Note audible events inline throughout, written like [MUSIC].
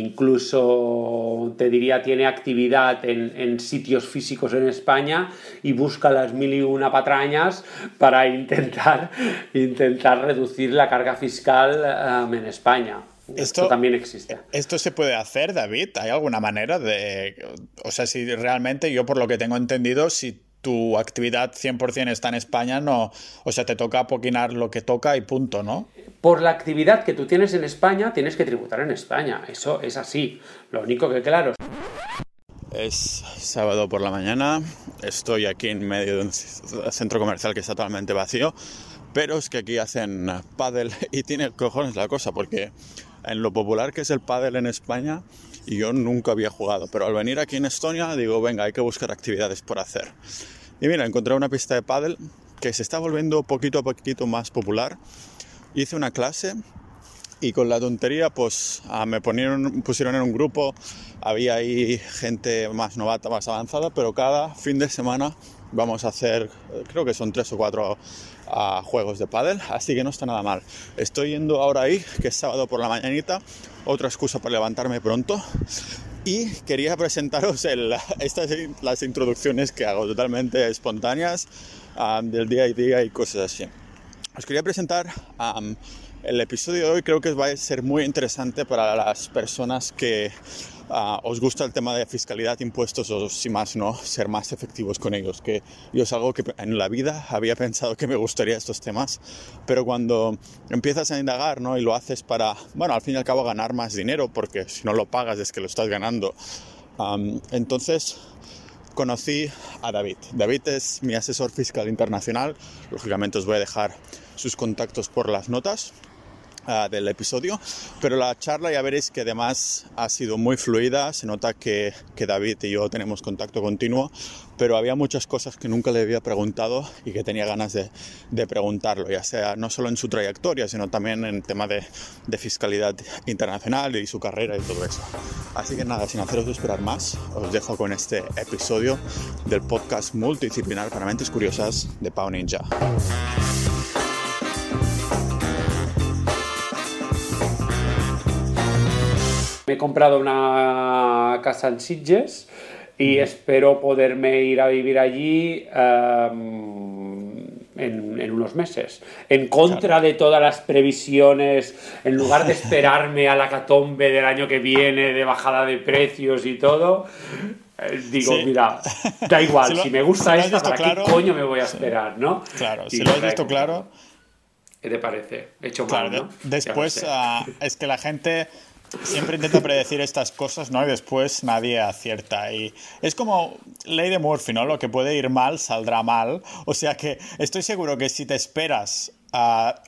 incluso te diría tiene actividad en, sitios físicos en España y busca las mil y una patrañas para [LAUGHS] intentar, intentar reducir la carga fiscal um, en España. Esto, también existe. ¿Esto se puede hacer, David? ¿Hay alguna manera de... O sea, si realmente yo por lo que tengo entendido, si tu actividad 100% está en España, no, o sea, te toca apoquinar lo que toca y punto, ¿no? Por la actividad que tú tienes en España, tienes que tributar en España. Eso es así. Lo único que, claro. Es sábado por la mañana, estoy aquí en medio de un centro comercial que está totalmente vacío, pero es que aquí hacen pádel y tiene cojones la cosa, porque en lo popular que es el pádel en España, y yo nunca había jugado, pero al venir aquí en Estonia digo, venga, hay que buscar actividades por hacer. Y mira, encontré una pista de pádel que se está volviendo poquito a poquito más popular. Hice una clase y con la tontería pues ah, me ponieron, pusieron en un grupo, había ahí gente más novata, más avanzada, pero cada fin de semana vamos a hacer, creo que son tres o cuatro ah, juegos de pádel, así que no está nada mal. Estoy yendo ahora ahí, que es sábado por la mañanita, otra excusa para levantarme pronto. Y quería presentaros estas las introducciones que hago totalmente espontáneas del día a día y cosas así. Os quería presentar el episodio de hoy, creo que va a ser muy interesante para las personas que Ah, os gusta el tema de fiscalidad, impuestos o si más no, ser más efectivos con ellos. Que yo es algo que en la vida había pensado que me gustaría estos temas, pero cuando empiezas a indagar ¿no? y lo haces para, bueno, al fin y al cabo ganar más dinero, porque si no lo pagas es que lo estás ganando. entonces conocí a David. David es mi asesor fiscal internacional. Lógicamente os voy a dejar sus contactos por las notas. Ah, del episodio, pero la charla ya veréis que además ha sido muy fluida, se nota que, que, David y yo tenemos contacto continuo, pero había muchas cosas que nunca le había preguntado y que tenía ganas de, de preguntarlo, ya sea no solo en su trayectoria, sino también en tema de, de, fiscalidad internacional y su carrera y todo eso. Así que nada, sin haceros esperar más, os dejo con este episodio del podcast multidisciplinar para mentes curiosas de Pau Ninja. Me he comprado una casa en Sitges y espero poderme ir a vivir allí em, en, unos meses. En contra de todas las previsiones, en lugar de esperarme a la catombe del año que viene de bajada de precios y todo, eh, digo, mira, da igual, [LAUGHS] si, me gusta esto, ¿para qué coño me voy a esperar, no? Claro, si lo has visto claro... ¿Qué te parece? Hecho mal, ¿no? Después, ah, es que la gente [LAUGHS] siempre intenta predecir estas cosas, ¿no? Y después nadie acierta. Y es como ley de Murphy, ¿no? Lo que puede ir mal saldrá mal. O sea que estoy seguro que si te esperas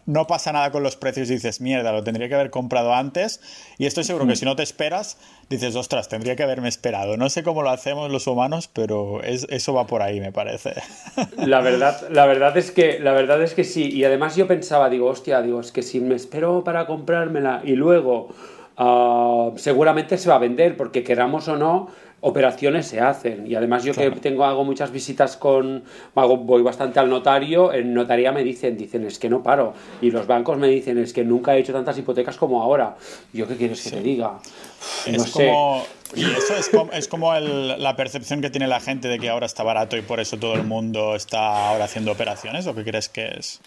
no pasa nada con los precios y dices, mierda, lo tendría que haber comprado antes. Y estoy seguro que si no te esperas, dices, ostras, tendría que haberme esperado. No sé cómo lo hacemos los humanos, pero eso va por ahí, me parece. [LAUGHS] La verdad, la verdad es que, la verdad es que sí. Y además yo pensaba, digo, hostia, digo, es que si me espero para comprármela y luego Ah, seguramente se va a vender porque queramos o no, operaciones se hacen. Y además yo que tengo, hago muchas visitas con, voy bastante al notario, en notaría me dicen, dicen, es que no paro. Y los bancos me dicen, es que nunca he hecho tantas hipotecas como ahora. ¿Yo qué quieres que te diga? Es como, y eso es como, es como la percepción que tiene la gente de que ahora está barato y por eso todo el mundo está ahora haciendo operaciones, ¿o qué crees que es?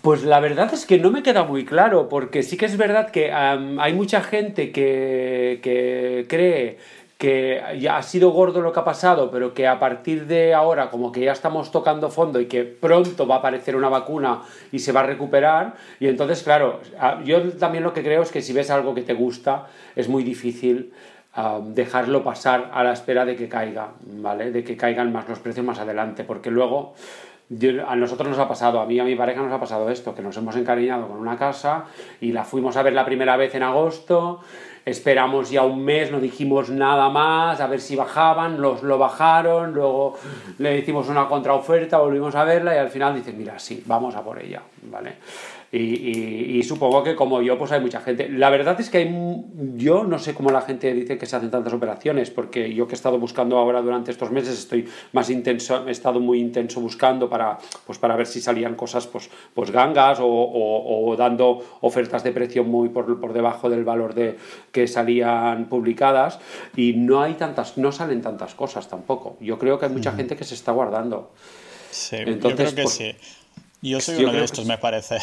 Pues la verdad es que no me queda muy claro, porque sí que es verdad que hay mucha gente que, cree que ya ha sido gordo lo que ha pasado, pero que a partir de ahora como que ya estamos tocando fondo y que pronto va a aparecer una vacuna y se va a recuperar. Y entonces, claro, yo también lo que creo es que si ves algo que te gusta, es muy difícil dejarlo pasar a la espera de que caiga, ¿vale? De que caigan más los precios más adelante, porque luego a nosotros nos ha pasado, a mí y a mi pareja nos ha pasado esto, que nos hemos encariñado con una casa y la fuimos a ver la primera vez en agosto, esperamos ya un mes, no dijimos nada más, a ver si bajaban, los lo bajaron, luego le hicimos una contraoferta, volvimos a verla y al final dicen, mira, sí, vamos a por ella, ¿vale? Y, supongo que como yo, pues hay mucha gente. La verdad es que hay, yo no sé cómo la gente dice que se hacen tantas operaciones, porque yo que he estado buscando ahora durante estos meses, estoy más intenso, he estado muy intenso buscando para, pues para ver si salían cosas pues, pues gangas o, o, dando ofertas de precio muy por, por, debajo del valor de que salían publicadas y no hay tantas, no salen tantas cosas tampoco. Yo creo que hay mucha gente que se está guardando. Sí, Entonces, yo creo que pues sí. Yo soy uno de estos, me parece.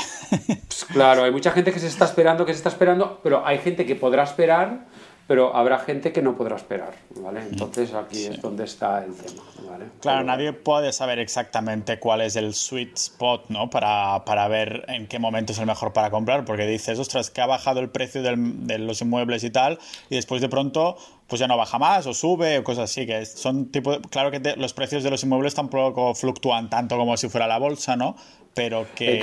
Pues claro, hay mucha gente que se está esperando, que se está esperando, pero hay gente que podrá esperar, pero habrá gente que no podrá esperar, ¿vale? Entonces aquí es donde está el tema, ¿vale? Claro, nadie puede saber exactamente cuál es el sweet spot, ¿no? Para, para, ver en qué momento es el mejor para comprar, porque dices, ostras, que ha bajado el precio de los inmuebles y tal, y después de pronto pues ya no baja más o sube o cosas así, que son tipo, claro que los precios de los inmuebles tampoco fluctúan tanto como si fuera la bolsa, ¿no? Pero que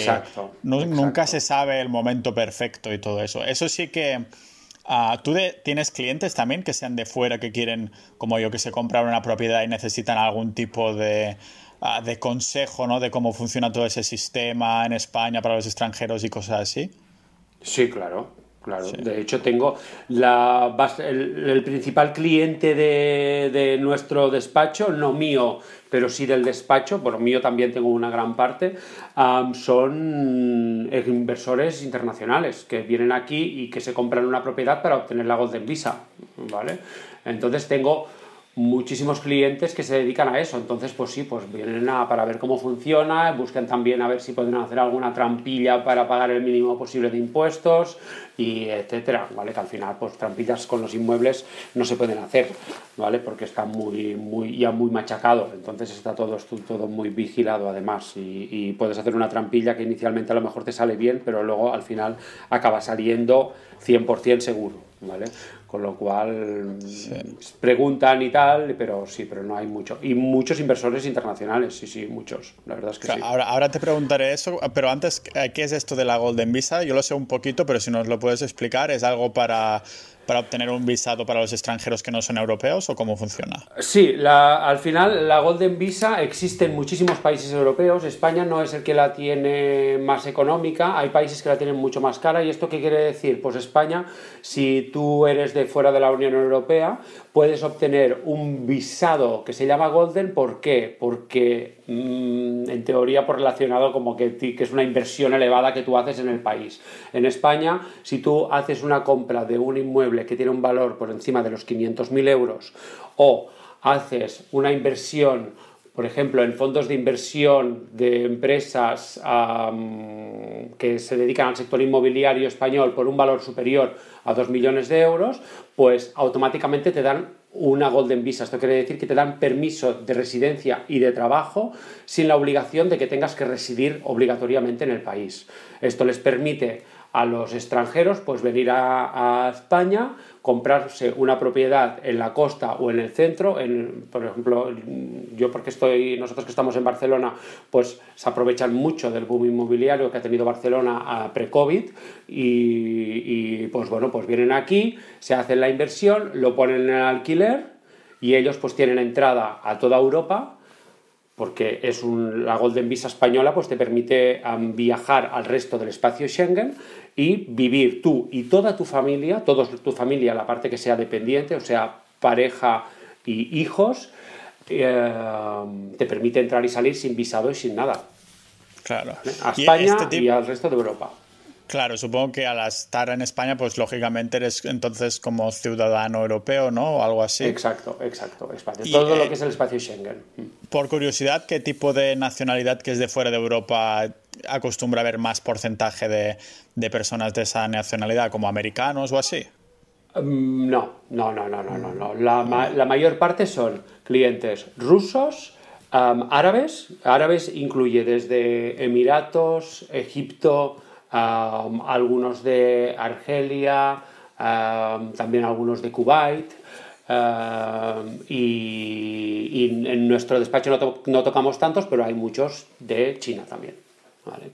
nunca se sabe el momento perfecto y todo eso. Eso sí que... Ah, ¿Tú tienes clientes también que sean de fuera que quieren, como yo, que se comprar una propiedad y necesitan algún tipo de, ah, de consejo, ¿no? De cómo funciona todo ese sistema en España para los extranjeros y cosas así? Sí, claro. Claro, de hecho tengo la, el, principal cliente de, nuestro despacho, no mío, pero sí del despacho, bueno, mío también tengo una gran parte, son inversores internacionales que vienen aquí y que se compran una propiedad para obtener la Golden Visa, ¿vale? Entonces tengo muchísimos clientes que se dedican a eso. Entonces, pues sí, pues vienen a, para ver cómo funciona, buscan también a ver si pueden hacer alguna trampilla para pagar el mínimo posible de impuestos y etcétera, ¿vale? Que al final, pues trampillas con los inmuebles no se pueden hacer, ¿vale? Porque está muy, muy, ya muy machacado, entonces está todo, todo muy vigilado además y, y puedes hacer una trampilla que inicialmente a lo mejor te sale bien, pero luego al final acaba saliendo 100% seguro, ¿vale? Con lo cual preguntan y tal, pero sí, pero no hay mucho. Y muchos inversores internacionales, sí, sí, muchos. La verdad es que sí. Ahora, ahora te preguntaré eso, pero antes, ¿qué es esto de la Golden Visa? Yo lo sé un poquito, pero si nos lo puedes explicar, ¿es algo para para obtener un visado para los extranjeros que no son europeos o cómo funciona? Sí, al final la Golden Visa existe en muchísimos países europeos. España no es el que la tiene más económica, hay países que la tienen mucho más cara. ¿Y esto qué quiere decir? Pues España, si tú eres de fuera de la Unión Europea, puedes obtener un visado que se llama Golden. ¿Por qué? Porque mm, en teoría por relacionado como que, que es una inversión elevada que tú haces en el país. En España, si tú haces una compra de un inmueble que tiene un valor por encima de los 500.000 euros o haces una inversión, por ejemplo, en fondos de inversión de empresas que se dedican al sector inmobiliario español por un valor superior a 2 millones de euros, pues automáticamente te dan una Golden Visa. Esto quiere decir que te dan permiso de residencia y de trabajo sin la obligación de que tengas que residir obligatoriamente en el país. Esto les permite a los extranjeros pues venir a, España, comprarse una propiedad en la costa o en el centro, en, por ejemplo, yo porque estoy, nosotros que estamos en Barcelona, pues se aprovechan mucho del boom inmobiliario que ha tenido Barcelona pre-COVID y, y pues bueno, pues vienen aquí, se hacen la inversión, lo ponen en alquiler y ellos pues tienen entrada a toda Europa porque es un, la Golden Visa española pues te permite viajar al resto del espacio Schengen y vivir tú y toda tu familia, toda tu familia, la parte que sea dependiente, o sea, pareja y hijos, eh, te permite entrar y salir sin visado y sin nada. Claro. A España y, este al resto de Europa. Claro, supongo que al estar en España, pues lógicamente eres entonces como ciudadano europeo, ¿no? O algo así. Exacto, exacto. Todo lo eh, que es el espacio Schengen. Por curiosidad, ¿qué tipo de nacionalidad que es de fuera de Europa acostumbra a haber más porcentaje de, personas de esa nacionalidad, como americanos o así? Mm, no, no, no, no, no, no. La, la mayor parte son clientes rusos, árabes. Árabes incluye desde Emiratos, Egipto, algunos de Argelia, también algunos de Kuwait. y, en nuestro despacho no, tocamos tantos, pero hay muchos de China también.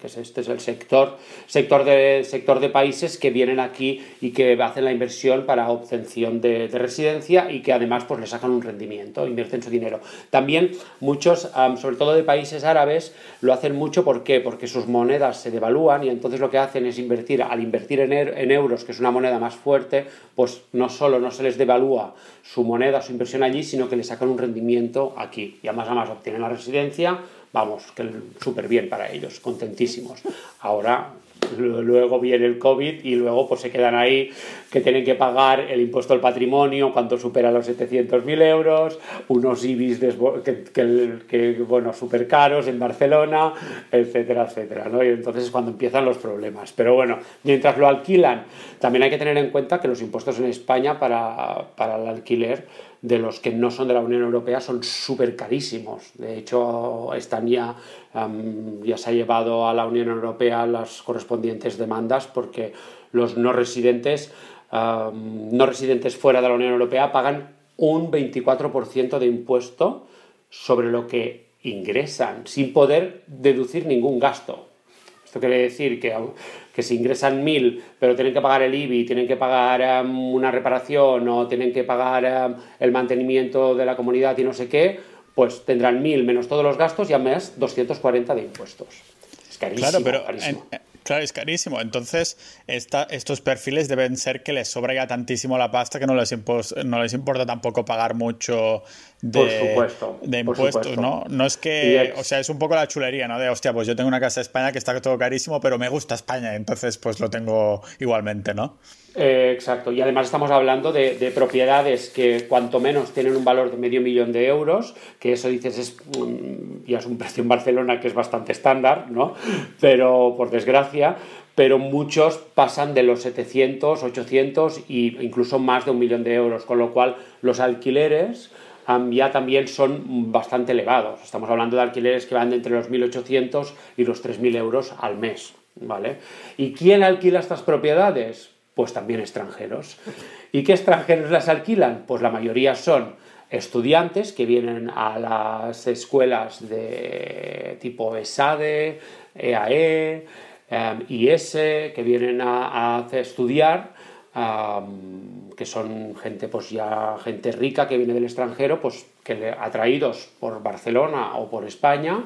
Que este es el sector, sector, de, sector de países que vienen aquí y que hacen la inversión para obtención de, residencia y que además pues, le sacan un rendimiento, invierten su dinero. También muchos, sobre todo de países árabes, lo hacen mucho ¿por qué? porque sus monedas se devalúan y entonces lo que hacen es invertir, al invertir en, er, en euros, que es una moneda más fuerte, pues no solo no se les devalúa su moneda, su inversión allí, sino que le sacan un rendimiento aquí y además, además obtienen la residencia vamos, que súper bien para ellos, contentísimos. Ahora luego viene el COVID y luego pues se quedan ahí que tienen que pagar el impuesto al patrimonio cuando supera los 700.000 euros, unos IBIS que, que, bueno, súper caros en Barcelona, etcétera, etcétera, ¿no? Y entonces es cuando empiezan los problemas. Pero bueno, mientras lo alquilan, también hay que tener en cuenta que los impuestos en España para, para el alquiler de los que no son de la Unión Europea son súper carísimos. De hecho, están ya, ya se ha llevado a la Unión Europea las correspondientes demandas porque los no residentes, no residentes fuera de la Unión Europea pagan un 24% de impuesto sobre lo que ingresan, sin poder deducir ningún gasto. Esto quiere decir que, que si ingresan mil, pero tienen que pagar el IBI, tienen que pagar um, una reparación o tienen que pagar um, el mantenimiento de la comunidad y no sé qué, pues tendrán mil menos todos los gastos y a mes 240 de impuestos. Es carísimo. Claro, pero Claro, es carísimo. Entonces, estos perfiles deben ser que les sobra ya tantísimo la pasta que no les, no les importa tampoco pagar mucho de, de impuestos, ¿no? No es que, o sea, es un poco la chulería, ¿no? De, hostia, pues yo tengo una casa de España que está todo carísimo, pero me gusta España, entonces pues lo tengo igualmente, ¿no? Eh, exacto, y además estamos hablando de, propiedades que cuanto menos tienen un valor de medio millón de euros, que eso dices es, ya es un precio en Barcelona que es bastante estándar, ¿no? Pero por desgracia, pero muchos pasan de los 700, 800 e incluso más de un millón de euros, con lo cual los alquileres ya también son bastante elevados. Estamos hablando de alquileres que van entre los 1.800 y los 3.000 euros al mes, ¿vale? ¿Y quién alquila estas propiedades? Pues también extranjeros. ¿Y qué extranjeros las alquilan? Pues la mayoría son estudiantes que vienen a las escuelas de tipo ESADE, EAE, em, IS, que vienen a, estudiar, que son gente, pues ya gente rica que viene del extranjero, pues que atraídos por Barcelona o por España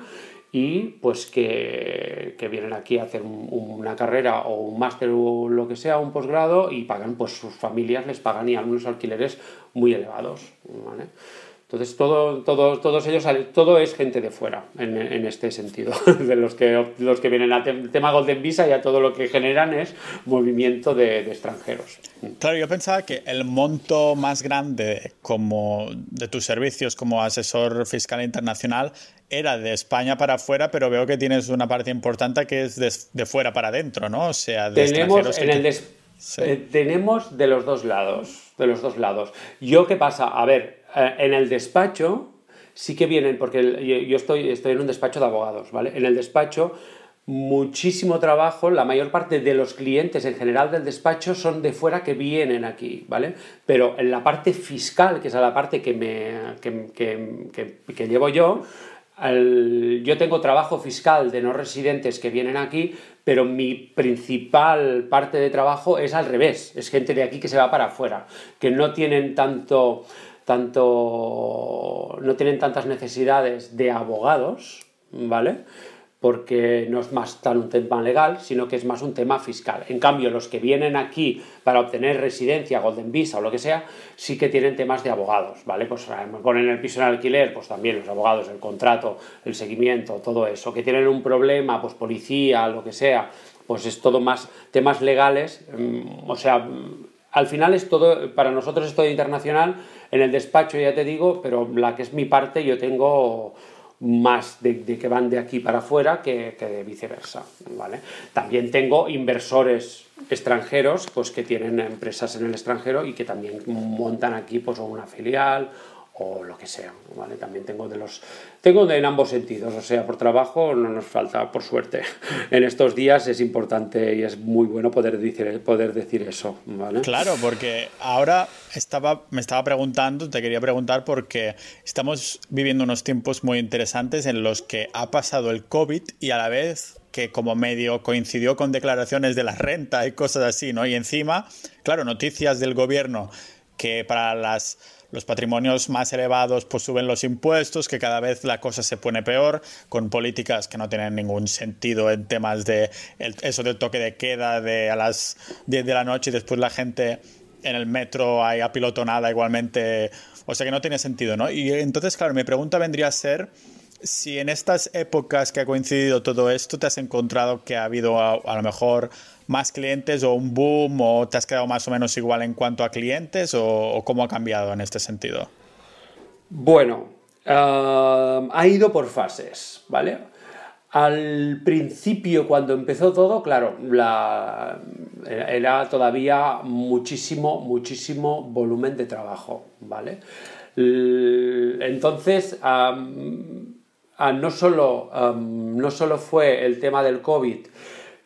y pues que, vienen aquí a hacer una carrera o un máster o lo que sea, un posgrado y pagan, pues sus familias les pagan y algunos alquileres muy elevados. Entonces, todo, todo, todos ellos, todo es gente de fuera en, en este sentido, [LAUGHS] de los que, los que vienen al tema Golden Visa y a todo lo que generan es movimiento de, de, extranjeros. Claro, yo pensaba que el monto más grande como de tus servicios como asesor fiscal internacional era de España para afuera, pero veo que tienes una parte importante que es de, de fuera para adentro, ¿no? O sea, de tenemos en el eh, tenemos de los dos lados, de los dos lados. Yo qué pasa, a ver, en el despacho sí que vienen, porque yo estoy, estoy en un despacho de abogados, ¿vale? En el despacho muchísimo trabajo, la mayor parte de los clientes en general del despacho son de fuera que vienen aquí, ¿vale? Pero en la parte fiscal, que es la parte que, me, que, llevo yo, yo tengo trabajo fiscal de no residentes que vienen aquí, pero mi principal parte de trabajo es al revés, es gente de aquí que se va para afuera, que no tienen tanto tanto, no tienen tantas necesidades de abogados, ¿vale? Porque no es más tan un tema legal, sino que es más un tema fiscal. En cambio, los que vienen aquí para obtener residencia, Golden Visa o lo que sea, sí que tienen temas de abogados, ¿vale? Pues eh, ponen el piso en alquiler, pues también los abogados, el contrato, el seguimiento, todo eso. Que tienen un problema, pues policía, lo que sea, pues es todo más temas legales, mm, o sea, al final es todo, para nosotros es todo internacional, en el despacho ya te digo, pero la que es mi parte yo tengo más de, que van de aquí para afuera que, de viceversa, ¿vale? También tengo inversores extranjeros pues que tienen empresas en el extranjero y que también montan aquí pues una filial o lo que sea, ¿vale? También tengo de los tengo de en ambos sentidos, o sea, por trabajo no nos falta, por suerte. [LAUGHS] En estos días es importante y es muy bueno poder decir poder decir eso, ¿vale? Claro, porque ahora estaba me estaba preguntando, te quería preguntar porque estamos viviendo unos tiempos muy interesantes en los que ha pasado el COVID y a la vez que como medio coincidió con declaraciones de la renta y cosas así, ¿no? Y encima, claro, noticias del gobierno que para las, los patrimonios más elevados pues suben los impuestos, que cada vez la cosa se pone peor, con políticas que no tienen ningún sentido en temas de eso del toque de queda de a las 10 de la noche y después la gente en el metro hay apilotonada igualmente, o sea que no tiene sentido, ¿no? Y entonces, claro, mi pregunta vendría a ser si en estas épocas que ha coincidido todo esto te has encontrado que ha habido a, lo mejor más clientes o un boom o te has quedado más o menos igual en cuanto a clientes o, cómo ha cambiado en este sentido? Bueno, ha ido por fases, ¿vale? Al principio, cuando empezó todo, claro, era todavía muchísimo, muchísimo volumen de trabajo, ¿vale? Entonces, Ah, no, solo, no solo fue el tema del COVID,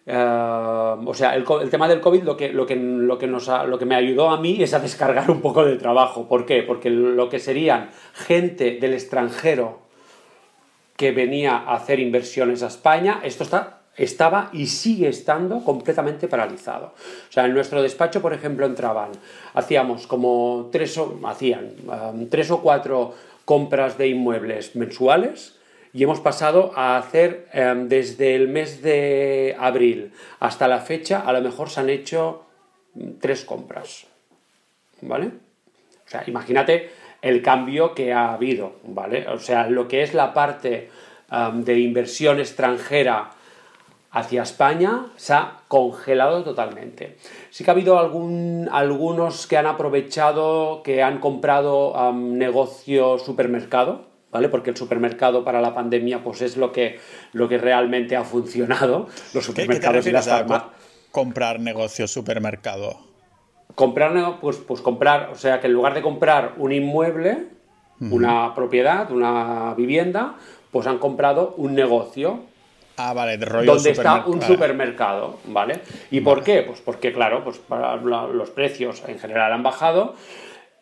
o sea, el, tema del COVID lo que, me ayudó a mí es a descargar un poco de trabajo. ¿Por qué? Porque lo que serían gente del extranjero que venía a hacer inversiones a España, esto está, estaba y sigue estando completamente paralizado. O sea, en nuestro despacho, por ejemplo, entraban, hacíamos como tres o, hacían, tres o cuatro compras de inmuebles mensuales y hemos pasado a hacer em, desde el mes de abril hasta la fecha, a lo mejor se han hecho mm, tres compras. ¿Vale? O sea, imagínate el cambio que ha habido, ¿vale? O sea, lo que es la parte em, de inversión extranjera hacia España se ha congelado totalmente. Sí que ha habido algún, algunos que han aprovechado, que han comprado um, negocio supermercado, ¿vale? Porque el supermercado para la pandemia pues es lo que, lo que realmente ha funcionado. Los supermercados y las farmacias. Comprar negocio supermercado. Comprar, pues, pues comprar, o sea que en lugar de comprar un inmueble, una propiedad, una vivienda, pues han comprado un negocio. Ah, vale, de rollo Donde está un supermercado, ¿vale? ¿Y por qué? Pues porque, claro, pues para los precios en general han bajado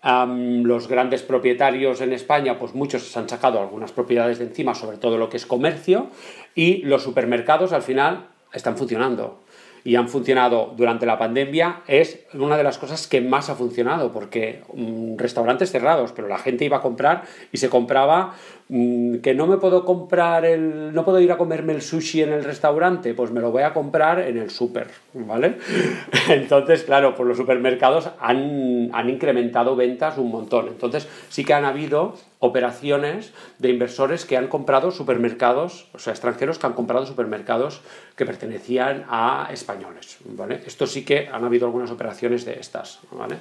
los grandes propietarios en España, pues muchos se han sacado algunas propiedades de encima, sobre todo lo que es comercio, y los supermercados al final están funcionando y han funcionado durante la pandemia es una de las cosas que más ha funcionado, porque mm, restaurantes cerrados, pero la gente iba a comprar y se compraba mm, que no me puedo comprar el, no puedo ir a comerme el sushi en el restaurante, pues me lo voy a comprar en el súper, ¿vale? [LAUGHS] Entonces, claro, pues los supermercados han, han incrementado ventas un montón. Entonces, sí que han habido operaciones de inversores que han comprado supermercados, o sea, extranjeros que han comprado supermercados que pertenecían a españoles, ¿vale? Esto sí que han habido algunas operaciones de estas, ¿vale?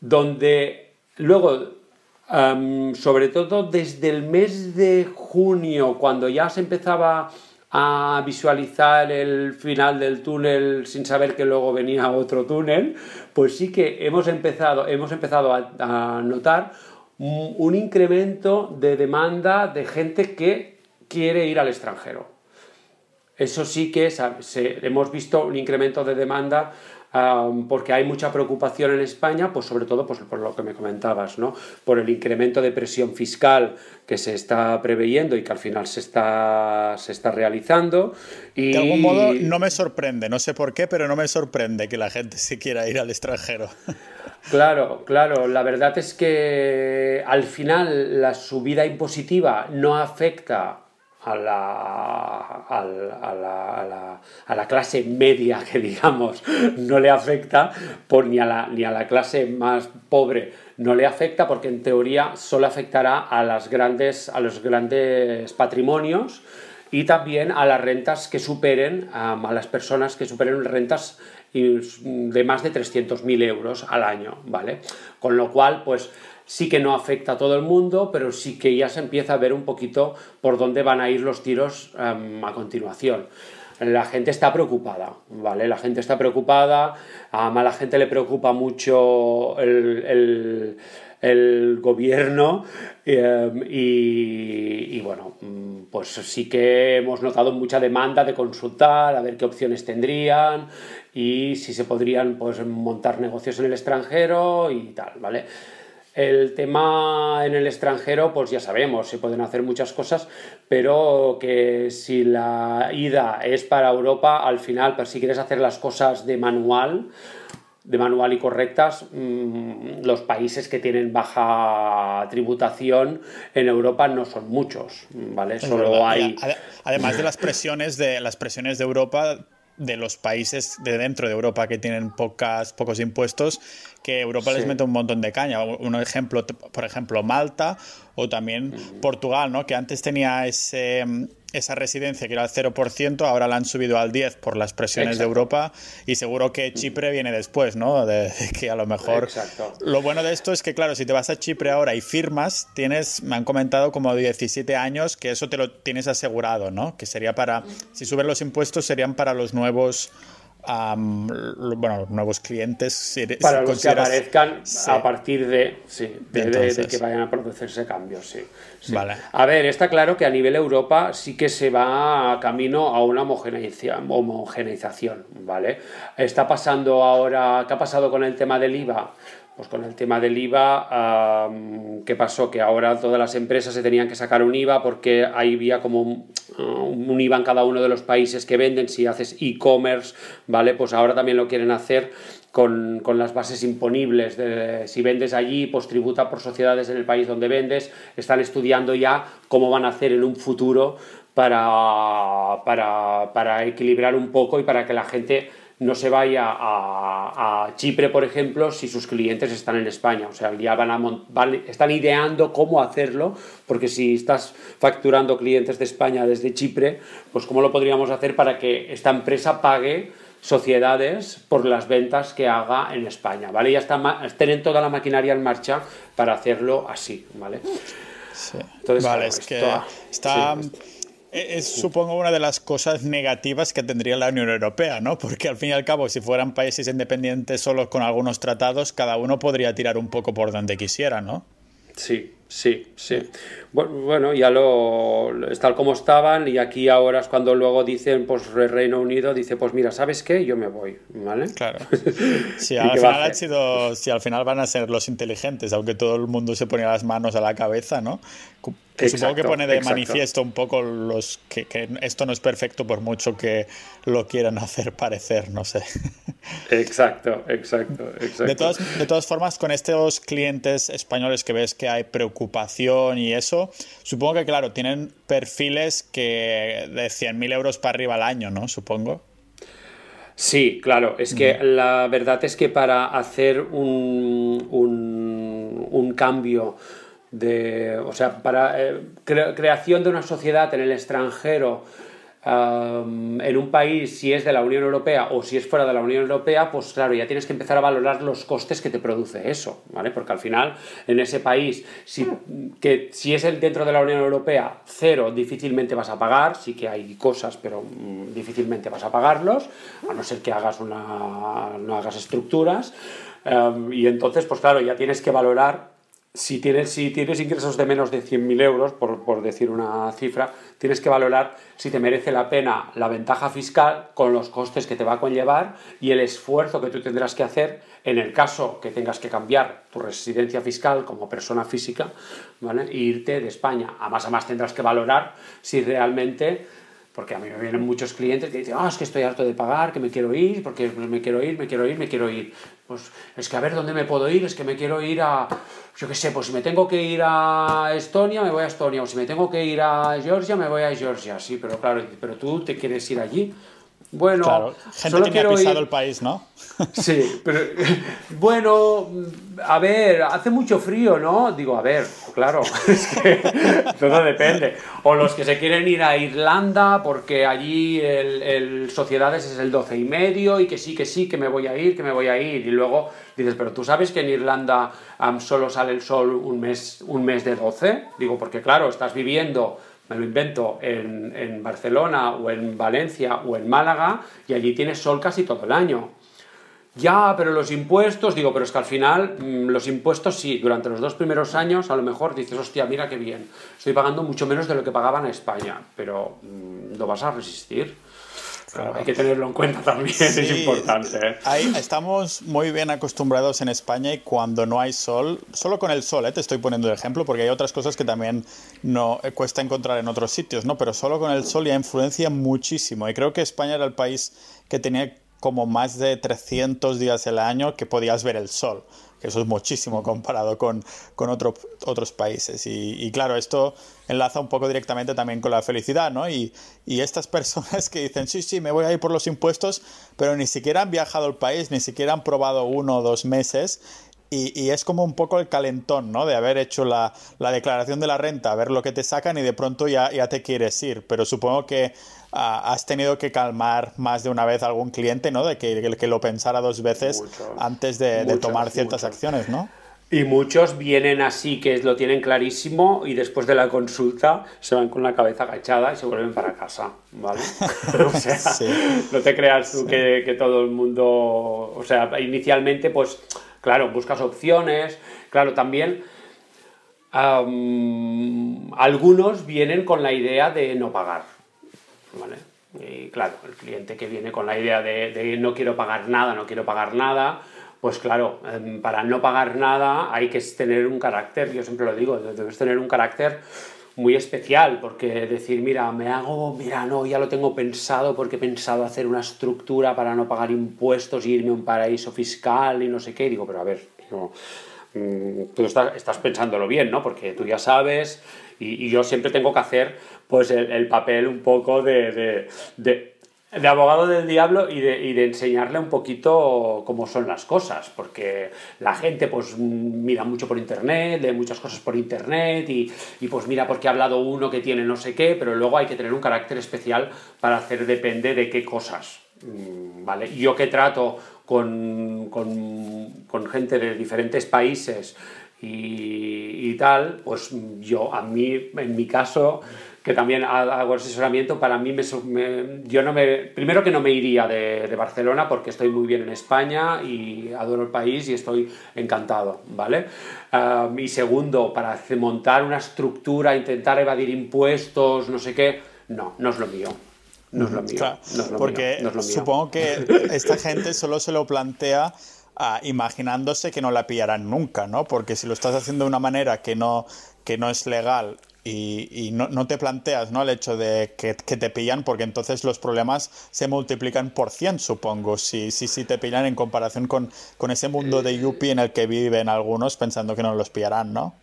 Donde luego, sobre todo desde el mes de junio, cuando ya se empezaba a visualizar el final del túnel sin saber que luego venía otro túnel, pues sí que hemos empezado, hemos empezado a notar un incremento de demanda de gente que quiere ir al extranjero. Eso sí que hemos visto un incremento de demanda porque hay mucha preocupación en España, pues sobre todo pues, por lo que me comentabas, ¿no? por el incremento de presión fiscal que se está preveyendo y que al final se está, se está realizando. Y... De algún modo no me sorprende, no sé por qué, pero no me sorprende que la gente se quiera ir al extranjero. [LAUGHS] Claro, claro. La verdad es que al final la subida impositiva no afecta a la, a, la, a, la, clase media, que digamos, no le afecta, por, ni, a la, ni a la clase más pobre no le afecta, porque en teoría solo afectará a, las grandes, a los grandes patrimonios y también a las rentas que superen, a las personas que superen rentas de más de 300.000 euros al año, ¿vale? Con lo cual, pues sí que no afecta a todo el mundo, pero sí que ya se empieza a ver un poquito por dónde van a ir los tiros em, a continuación. La gente está preocupada, ¿vale? La gente está preocupada, a la gente le preocupa mucho el, gobierno em, y, y, bueno, pues sí que hemos notado mucha demanda de consultar, a ver qué opciones tendrían y si se podrían pues, montar negocios en el extranjero y tal, ¿vale? El tema en el extranjero, pues ya sabemos, se pueden hacer muchas cosas, pero que si la ida es para Europa, al final, pero si quieres hacer las cosas de manual, de manual y correctas, mm, los países que tienen baja tributación en Europa no son muchos, ¿vale? Solo hay... Además de las presiones de las presiones de Europa, de los países de dentro de Europa que tienen pocas, pocos impuestos, que Europa les mete un montón de caña. Un ejemplo, por ejemplo, Malta o también Portugal, ¿no? que antes tenía ese, esa residencia que era al 0%, ahora la han subido al 10% por las presiones de Europa y seguro que Chipre viene después, ¿no? De, que a lo mejor... Exacto. Lo bueno de esto es que, claro, si te vas a Chipre ahora y firmas, tienes, me han comentado, como 17 años, que eso te lo tienes asegurado, ¿no? Que sería para, si suben los impuestos, serían para los nuevos bueno, nuevos clientes. Para los que aparezcan a partir de, sí, de, que vayan a producirse cambios, sí, Vale. A ver, está claro que a nivel Europa sí que se va camino a una homogeneización, ¿vale? Está pasando ahora, ¿qué ha pasado con el tema del IVA? Pues con el tema del IVA, ¿qué pasó? Que ahora todas las empresas se tenían que sacar un IVA porque ahí había como un, IVA en cada uno de los países que venden. Si haces e-commerce, ¿vale? Pues ahora también lo quieren hacer con, las bases imponibles. De, si vendes allí, pues tributa por sociedades en el país donde vendes. Están estudiando ya cómo van a hacer en un futuro para, para, para equilibrar un poco y para que la gente no se vaya a, Chipre, por ejemplo, si sus clientes están en España. O sea, ya van a, están ideando cómo hacerlo, porque si estás facturando clientes de España desde Chipre, pues cómo lo podríamos hacer para que esta empresa pague sociedades por las ventas que haga en España, ¿vale? Ya está, tienen toda la maquinaria en marcha para hacerlo así, ¿vale? Sí. Entonces, vale, es que está... Es, supongo, una de las cosas negativas que tendría la Unión Europea, ¿no? Porque al fin y al cabo, si fueran países independientes solo con algunos tratados, cada uno podría tirar un poco por donde quisiera, ¿no? Sí, sí, sí. Bueno, ya lo es tal como estaban y aquí ahora es cuando luego dicen, pues Reino Unido dice, pues mira, ¿sabes qué? Yo me voy, ¿vale? Claro. [LAUGHS] Si al final sido, si al final van a ser los inteligentes, aunque todo el mundo se ponía las manos a la cabeza, ¿no? Supongo que pone de manifiesto un poco los que, esto no es perfecto por mucho que lo quieran hacer parecer, no sé. Exacto, exacto, exacto. De todas, de todas formas, con estos clientes españoles que ves que hay preocupación y eso, supongo que, claro, tienen perfiles que de 100.000 euros para arriba al año, ¿no? Supongo. Sí, claro, es que la verdad es que para hacer un, un, un cambio de, o sea, para eh, creación de una sociedad en el extranjero, en un país, si es de la Unión Europea o si es fuera de la Unión Europea, pues claro, ya tienes que empezar a valorar los costes que te produce eso, ¿vale? Porque al final, en ese país, si, que, si es dentro de la Unión Europea, cero, difícilmente vas a pagar, sí que hay cosas, pero mm, difícilmente vas a pagarlos, a no ser que hagas una, no hagas estructuras, y entonces, pues claro, ya tienes que valorar si tienes, si tienes ingresos de menos de 100.000 euros, por, por, decir una cifra, tienes que valorar si te merece la pena la ventaja fiscal con los costes que te va a conllevar y el esfuerzo que tú tendrás que hacer en el caso que tengas que cambiar tu residencia fiscal como persona física ¿vale? e irte de España. A más a más tendrás que valorar si realmente porque a mí me vienen muchos clientes que dicen, ah, es que estoy harto de pagar, que me quiero ir, porque me quiero ir, me quiero ir, me quiero ir. Pues es que a ver dónde me puedo ir, es que me quiero ir a, yo qué sé, pues si me tengo que ir a Estonia, me voy a Estonia, o si me tengo que ir a Georgia, me voy a Georgia, sí, pero claro, pero tú te quieres ir allí. Bueno, claro. gente que quiero ha pisado el país, ¿no? [LAUGHS] Sí, pero [LAUGHS] bueno, a ver, hace mucho frío, ¿no? Digo, a ver, claro, [LAUGHS] es que todo depende. O los que se quieren ir a Irlanda porque allí el, Sociedades es el 12 y medio y que sí, que sí, que me voy a ir, que me voy a ir. Y luego dices, pero tú sabes que en Irlanda solo sale el sol un mes, un mes de 12. Digo, porque claro, estás viviendo me lo invento, en, Barcelona o en Valencia o en Málaga y allí tienes sol casi todo el año. Ya, pero los impuestos, digo, pero es que al final mm, los impuestos sí, durante los dos primeros años a lo mejor dices, hostia, mira qué bien, estoy pagando mucho menos de lo que pagaban a España, pero mm, ¿lo vas a resistir? Hay que tenerlo en cuenta también, es importante. ¿eh? Ahí estamos muy bien acostumbrados en España y cuando no hay sol, solo con el sol, ¿eh? te estoy poniendo el ejemplo, porque hay otras cosas que también no eh, cuesta encontrar en otros sitios, ¿no? Pero solo con el sol ya influencia muchísimo. Y creo que España era el país que tenía como más de 300 días al año que podías ver el sol que eso es muchísimo comparado con, con otros países. Y, claro, esto enlaza un poco directamente también con la felicidad, ¿no? Y, y, estas personas que dicen, sí, sí, me voy a ir por los impuestos, pero ni siquiera han viajado al país, ni siquiera han probado uno o dos meses. Y, y, es como un poco el calentón, ¿no? De haber hecho la, la, declaración de la renta, ver lo que te sacan y de pronto ya, ya te quieres ir. Pero supongo que has tenido que calmar más de una vez a algún cliente, ¿no? De que, que lo pensara dos veces antes de, tomar ciertas acciones, ¿no? Y muchos vienen así, que lo tienen clarísimo, y después de la consulta se van con la cabeza agachada y se vuelven para casa, ¿vale? [LAUGHS] o sea, no te creas tú que, que, todo el mundo, o sea, inicialmente, pues, claro, buscas opciones, claro, también algunos vienen con la idea de no pagar, y claro, el cliente que viene con la idea de, no quiero pagar nada, no quiero pagar nada, pues claro, em, para no pagar nada hay que tener un carácter, yo siempre lo digo, debes tener un carácter muy especial, porque decir, mira, me hago, mira, no, ya lo tengo pensado porque he pensado hacer una estructura para no pagar impuestos irme a un paraíso fiscal y no sé qué, digo, pero a ver, no, tú estás, pensándolo bien, ¿no? Porque tú ya sabes y, yo siempre tengo que hacer pues el, papel un poco de, de, de, abogado del diablo y de, y de, enseñarle un poquito cómo son las cosas, porque la gente pues mira mucho por internet, lee muchas cosas por internet y, y pues mira porque ha hablado uno que tiene no sé qué, pero luego hay que tener un carácter especial para hacer depende de qué cosas. Mm, ¿Vale? Yo que trato con, con, con gente de diferentes países, y, tal, pues yo, a mí, en mi caso, que también hago asesoramiento, para mí, me, yo no me, primero que no me iría de, de, Barcelona porque estoy muy bien en España y adoro el país y estoy encantado, ¿vale? Uh, y segundo, para montar una estructura, intentar evadir impuestos, no sé qué, no, no es lo mío. No es lo mío. no es lo porque mío, supongo que [LAUGHS] esta gente solo se lo plantea imaginándose que no la pillarán nunca, ¿no? Porque si lo estás haciendo de una manera que no, que no es legal y, no, no, te planteas ¿no? el hecho de que, que, te pillan, porque entonces los problemas se multiplican por 100, supongo, si, si, si te pillan en comparación con, con ese mundo de Yuppie en el que viven algunos pensando que no los pillarán, ¿no?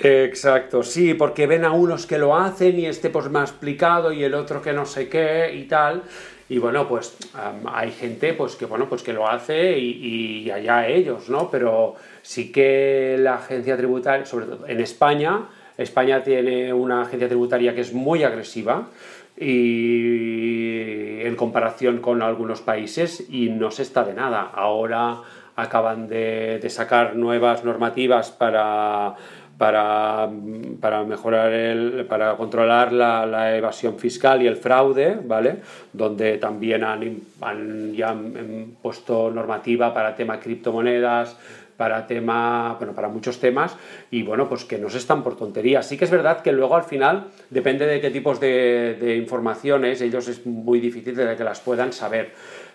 Exacto, sí, porque ven a unos que lo hacen y este pues me ha explicado y el otro que no sé qué y tal. Y bueno, pues hay gente pues que, bueno, pues que lo hace y, allá ellos, ¿no? Pero sí que la agencia tributaria, sobre todo en España, España tiene una agencia tributaria que es muy agresiva y en comparación con algunos países y no se está de nada. Ahora acaban de sacar nuevas normativas para para, para mejorar el, para controlar la, la, evasión fiscal y el fraude, ¿vale? Donde también han, han ya puesto normativa para tema criptomonedas, para tema, bueno, para muchos temas y bueno, pues que no se están por tonterías. Sí que es verdad que luego al final, depende de qué tipos de, de informaciones, ellos es muy difícil de que las puedan saber.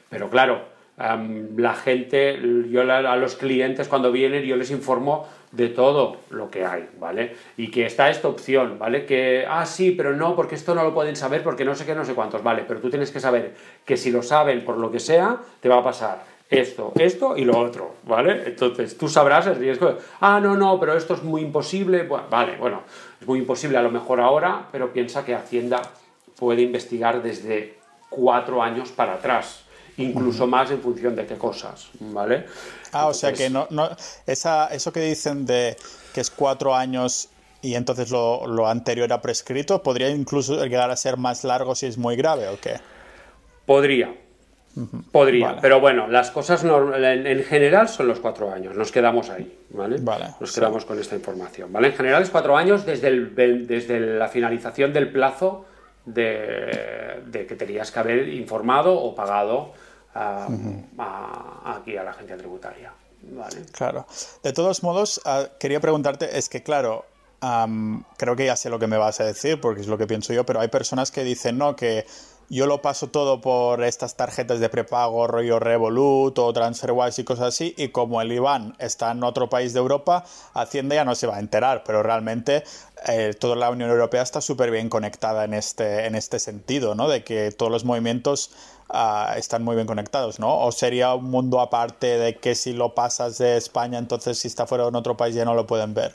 Pero claro, la gente, yo a los clientes cuando vienen, yo les informo de todo lo que hay, ¿vale? Y que está esta opción, ¿vale? Que, ah, sí, pero no, porque esto no lo pueden saber porque no sé qué, no sé cuántos, ¿vale? Pero tú tienes que saber que si lo saben por lo que sea, te va a pasar esto, esto y lo otro, ¿vale? Entonces tú sabrás el riesgo de, ah, no, no, pero esto es muy imposible, vale, bueno, es muy imposible a lo mejor ahora, pero piensa que Hacienda puede investigar desde cuatro años para atrás, incluso más en función de qué cosas, ¿vale? Ah, o sea que no, no esa, eso que dicen de que es cuatro años y entonces lo, lo, anterior ha prescrito, ¿podría incluso llegar a ser más largo si es muy grave o qué? Podría. Podría, pero bueno, las cosas en, general son los cuatro años, nos quedamos ahí, ¿vale? nos quedamos con esta información, ¿vale? En general es cuatro años desde, el, desde la finalización del plazo de, de que tenías que haber informado o pagado aquí a la agencia tributaria. Claro. De todos modos, ah, quería preguntarte, es que claro, creo que ya sé lo que me vas a decir, porque es lo que pienso yo, pero hay personas que dicen, no, que yo lo paso todo por estas tarjetas de prepago, rollo Revolut o TransferWise y cosas así, y como el IBAN está en otro país de Europa, Hacienda ya no se va a enterar, pero realmente eh, toda la Unión Europea está súper bien conectada en este, en este sentido, ¿no? De que todos los movimientos ah, están muy bien conectados, ¿no? O sería un mundo aparte de que si lo pasas de España, entonces si está fuera en otro país ya no lo pueden ver.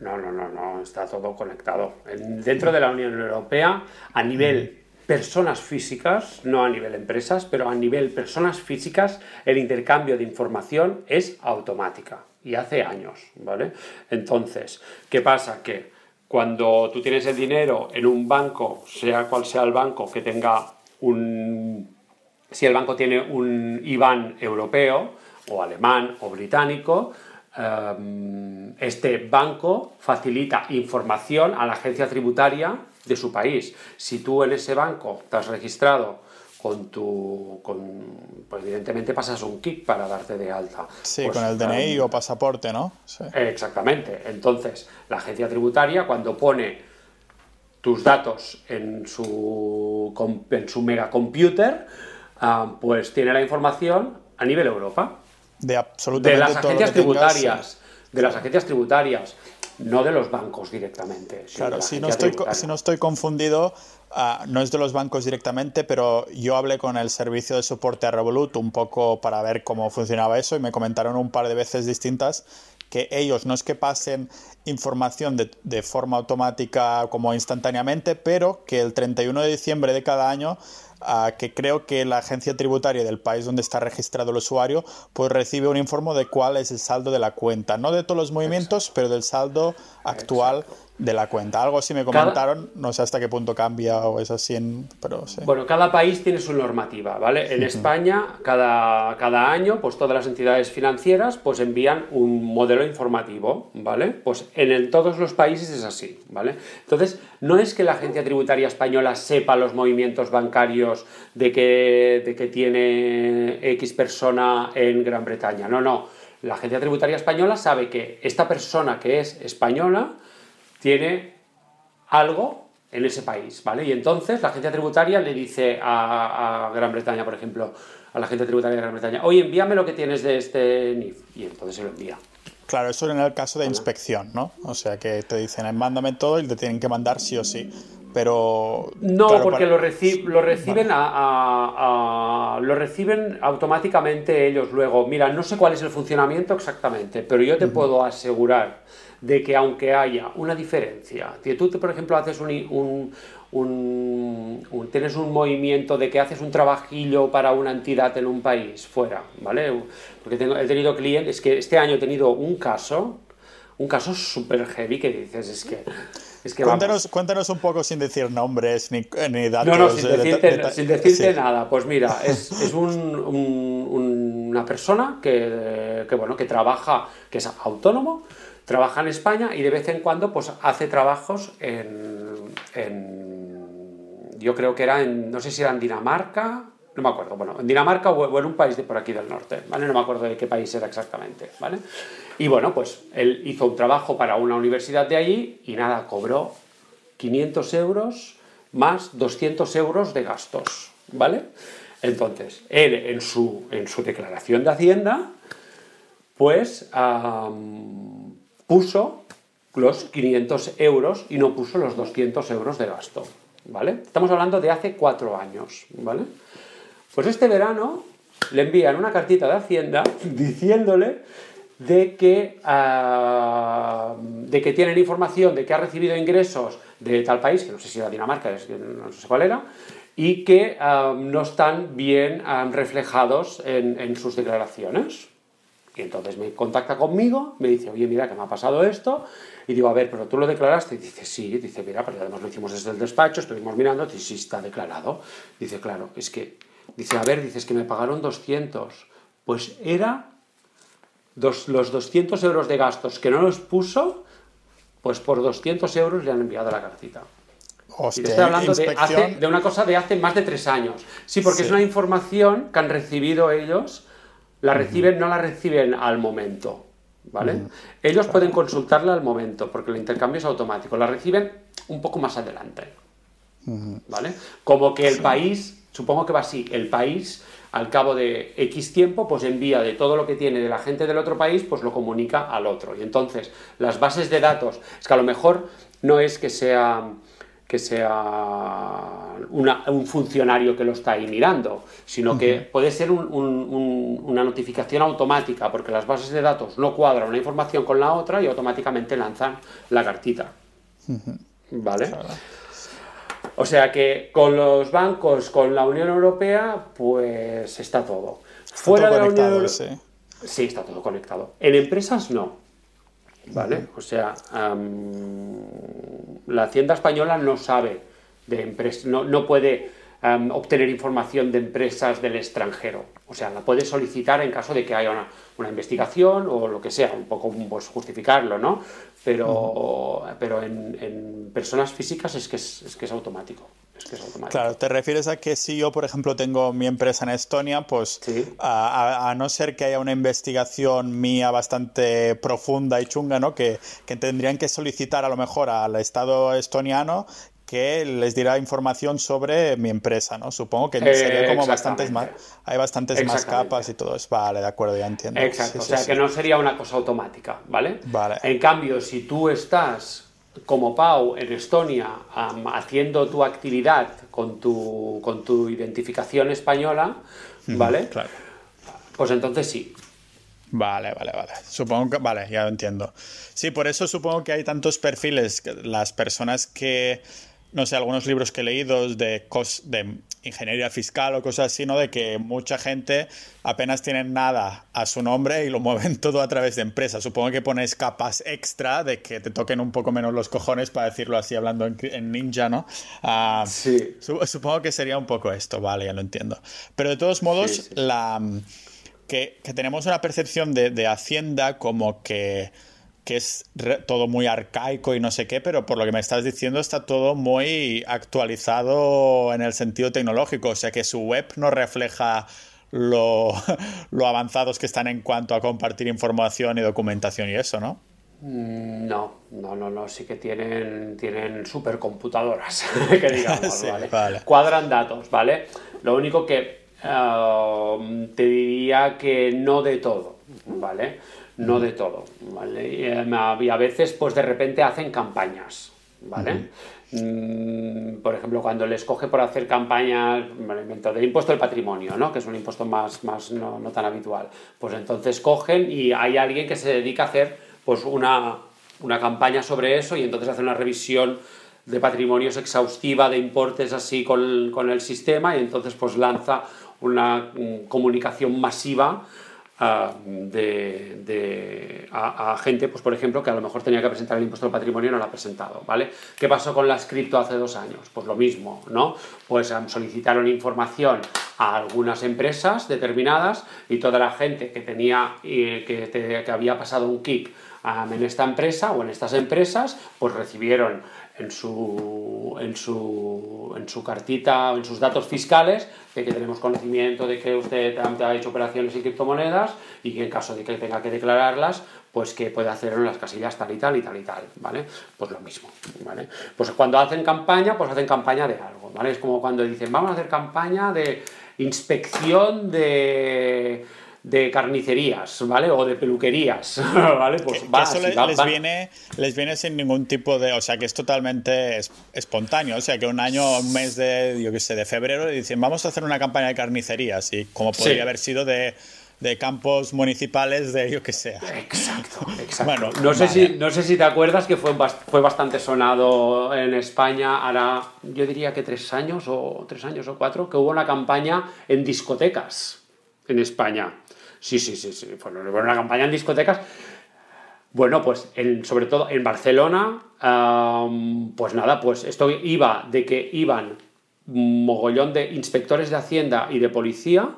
No, no, no, no, está todo conectado. Dentro de la Unión Europea, a nivel personas físicas, no a nivel empresas, pero a nivel personas físicas, el intercambio de información es automática y hace años, ¿vale? Entonces, ¿qué pasa? Que cuando tú tienes el dinero en un banco, sea cual sea el banco que tenga un... Si el banco tiene un IBAN europeo, o alemán, o británico, em, este banco facilita información a la agencia tributaria de su país. Si tú en ese banco te has registrado con tu. Con, pues evidentemente pasas un kick para darte de alta. Sí, pues, con el DNI o pasaporte, ¿no? Exactamente. Entonces, la agencia tributaria, cuando pone tus datos en su, en su megacomputer, ah, pues tiene la información a nivel Europa. De absolutamente De las agencias tributarias. De las agencias tributarias no de los bancos directamente. Claro, si no, estoy, si no estoy confundido, ah, no es de los bancos directamente, pero yo hablé con el servicio de soporte a Revolut un poco para ver cómo funcionaba eso y me comentaron un par de veces distintas que ellos no es que pasen información de, de, forma automática como instantáneamente, pero que el 31 de diciembre de cada año que creo que la agencia tributaria del país donde está registrado el usuario pues recibe un informe de cuál es el saldo de la cuenta, no de todos los movimientos, pero del saldo actual de la cuenta. Algo así me comentaron, no sé hasta qué punto cambia o es así, pero sí. Bueno, cada país tiene su normativa, ¿vale? En España, cada, cada año, pues todas las entidades financieras pues envían un modelo informativo, ¿vale? Pues en todos los países es así, ¿vale? Entonces, no es que la agencia tributaria española sepa los movimientos bancarios de que, de que tiene X persona en Gran Bretaña, no, no. La agencia tributaria española sabe que esta persona que es española, tiene algo en ese país, ¿vale? Y entonces la agencia tributaria le dice a, Gran Bretaña, por ejemplo, a la agencia tributaria de Gran Bretaña, oye, envíame lo que tienes de este NIF, y entonces se lo envía. Claro, eso en el caso de inspección, ¿no? O sea, que te dicen, mándame todo y te tienen que mandar sí o sí. Pero. No, porque lo, lo, reciben a, lo reciben automáticamente ellos luego. Mira, no sé cuál es el funcionamiento exactamente, pero yo te puedo asegurar de que aunque haya una diferencia, que tú, por ejemplo, haces un, un, tienes un movimiento de que haces un trabajillo para una entidad en un país fuera, ¿vale? Porque tengo, he tenido clientes, es que este año he tenido un caso, un caso súper heavy que dices, es que... Es que cuéntanos, cuéntanos, un poco sin decir nombres ni, ni datos. No, no, sin decirte, sin decirte nada. Pues mira, [LAUGHS] es, es un, una persona que, que, bueno, que trabaja, que es autónomo, trabaja en España y de vez en cuando pues hace trabajos en, yo creo que era en, no sé si era en Dinamarca, no me acuerdo, bueno, en Dinamarca o, en un país de por aquí del norte, ¿vale? No me acuerdo de qué país era exactamente, ¿vale? Y bueno, pues él hizo un trabajo para una universidad de allí y nada, cobró 500 euros más 200 euros de gastos, ¿vale? Entonces, él en su, en su declaración de Hacienda, pues puso los 500 euros y no puso los 200 euros de gasto, ¿vale? Estamos hablando de hace cuatro años, ¿vale? Pues este verano le envían una cartita de Hacienda diciéndole de que, ah, de que tienen información de que ha recibido ingresos de tal país, que no sé si era Dinamarca, no sé cuál era, y que ah, no están bien ah, reflejados en, en sus declaraciones. Y entonces me contacta conmigo, me dice, oye, mira, que me ha pasado esto. Y digo, a ver, pero tú lo declaraste. Y dice, sí. Dice, mira, pero además lo hicimos desde el despacho, estuvimos mirando. Dice, sí, está declarado. Dice, claro, es que, dice, a ver, dices que me pagaron 200. Pues era los 200 euros de gastos que no los puso, pues por 200 euros le han enviado la cartita. y te estoy hablando de, de, una cosa de hace más de tres años. Sí, porque es una información que han recibido ellos la reciben, no la reciben al momento, ¿vale? Ellos pueden consultarla al momento, porque el intercambio es automático. La reciben un poco más adelante. ¿Vale? Como que el país, supongo que va así, el país al cabo de X tiempo, pues envía de todo lo que tiene de la gente del otro país, pues lo comunica al otro. Y entonces, las bases de datos, es que a lo mejor no es que sea que sea un funcionario que lo está ahí mirando, sino que puede ser una notificación automática, porque las bases de datos no cuadran una información con la otra y automáticamente lanzan la cartita. ¿Vale? O sea que con los bancos, con la Unión Europea, pues está todo. Fuera de la Unión Europea. Sí. está todo conectado. En empresas no. ¿Vale? O sea, la Hacienda Española no sabe de empresas, no, no puede obtener información de empresas del extranjero. O sea, la puede solicitar en caso de que haya una, una investigación o lo que sea, un poco pues, justificarlo, ¿no? Pero, pero en, personas físicas es que es, que es automático. Claro, te refieres a que si yo, por ejemplo, tengo mi empresa en Estonia, pues a, no ser que haya una investigación mía bastante profunda y chunga, ¿no? Que, que, tendrían que solicitar a lo mejor al Estado estoniano que les dirá información sobre mi empresa, ¿no? Supongo que sería como bastantes más, hay bastantes más capas y todo eso. Vale, de acuerdo, ya entiendo. Exacto, o sea que no sería una cosa automática, ¿vale? Vale. En cambio, si tú estás como Pau en Estonia haciendo tu actividad con tu, con tu identificación española, ¿vale? Claro. Pues entonces sí, Vale, vale, vale. Supongo que, vale, ya lo entiendo. Sí, por eso supongo que hay tantos perfiles, las personas que no sé, algunos libros que he leído de, de ingeniería fiscal o cosas así, ¿no? De que mucha gente apenas tiene nada a su nombre y lo mueven [LAUGHS] todo a través de empresas. Supongo que pones capas extra de que te toquen un poco menos los cojones, para decirlo así, hablando en, ninja, ¿no? Ah, sí. supongo que sería un poco esto, vale, ya lo entiendo. Pero de todos modos, la... Que, tenemos una percepción de, de Hacienda como que que es todo muy arcaico y no sé qué, pero por lo que me estás diciendo está todo muy actualizado en el sentido tecnológico, o sea que su web no refleja lo, [LAUGHS] avanzados que están en cuanto a compartir información y documentación y eso, ¿no? Mm, no, no, no, no, sí que tienen, tienen supercomputadoras, [LAUGHS] que digamos, [LAUGHS] ¿vale? Cuadran datos, ¿vale? Lo único que eh, te diría que no de todo, ¿vale? No de todo, ¿vale? Em, y a veces, pues de repente hacen campañas, ¿vale? Mm, por ejemplo, cuando les coge por hacer campañas, del impuesto del patrimonio, ¿no? Que es un impuesto más, más no, tan habitual, pues entonces cogen y hay alguien que se dedica a hacer, pues una, una campaña sobre eso y entonces hace una revisión de patrimonios exhaustiva, de importes así con, con el sistema y entonces pues lanza una mm, comunicación masiva a, de, a, gente, pues por ejemplo, que a lo mejor tenía que presentar el impuesto del patrimonio y no lo ha presentado, ¿vale? ¿Qué pasó con las cripto hace dos años? Pues lo mismo, ¿no? Pues solicitaron información a algunas empresas determinadas y toda la gente que tenía, que, que había pasado un kick en esta empresa o en estas empresas, pues recibieron en su, en su, en su cartita o en sus datos fiscales de que tenemos conocimiento de que usted ha hecho operaciones en criptomonedas y que en caso de que tenga que declararlas, pues que puede hacerlo en las casillas tal y tal y tal y tal, ¿vale? Pues lo mismo, ¿vale? Pues cuando hacen campaña, pues hacen campaña de algo, ¿vale? Es como cuando dicen, vamos a hacer campaña de inspección de de carnicerías, ¿vale? O de peluquerías, [LAUGHS] ¿vale? Pues va, eso les, Viene, les viene sin ningún tipo de... O sea, que es totalmente espontáneo. O sea, que un año, un mes de, yo qué sé, de febrero, dicen, vamos a hacer una campaña de carnicerías. Y como podría haber sido de, de campos municipales de yo que sea. Exacto, [LAUGHS] exacto. Bueno, no sé, si, no sé si te acuerdas que fue, fue bastante sonado en España, ahora yo diría que tres años o tres años o cuatro, que hubo una campaña en discotecas en España. Sí, sí, sí, sí. Fue una campaña en discotecas. Bueno, pues sobre todo en Barcelona, pues nada, pues esto iba de que iban mogollón de inspectores de Hacienda y de policía,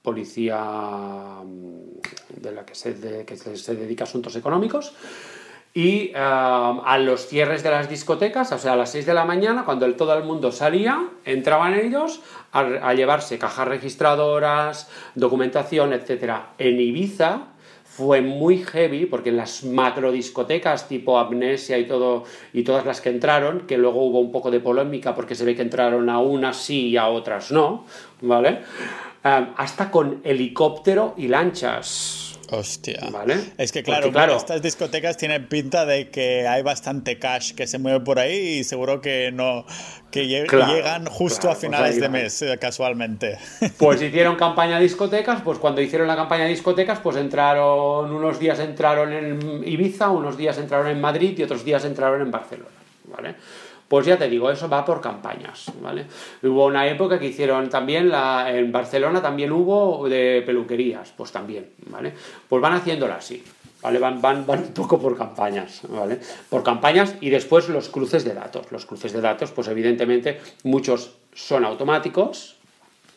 policía de la que se dedica a asuntos económicos, y a los cierres de las discotecas, o sea, a las 6 de la mañana, cuando el, todo el mundo salía, entraban ellos a, llevarse cajas registradoras, documentación, etc. En Ibiza fue muy heavy porque en las macro discotecas tipo Amnesia y todo y todas las que entraron, que luego hubo un poco de polémica porque se ve que entraron a unas sí y a otras no, ¿vale? Eh, hasta con helicóptero y lanchas. Hostia. Es que claro, estas discotecas tienen pinta de que hay bastante cash que se mueve por ahí y seguro que no que llegan justo a pues finales de mes eh, casualmente. [LAUGHS] Pues hicieron campaña discotecas, pues cuando hicieron la campaña discotecas, pues entraron unos días entraron en Ibiza, unos días entraron en Madrid y otros días entraron en Barcelona, ¿vale? Pues ya te digo, eso va por campañas, ¿vale? Hubo una época que hicieron también, la, en Barcelona también hubo de peluquerías, pues también, ¿vale? Pues van haciéndola así, ¿vale? Van, van, van un poco por campañas, ¿vale? Por campañas y después los cruces de datos. Los cruces de datos, pues evidentemente muchos son automáticos,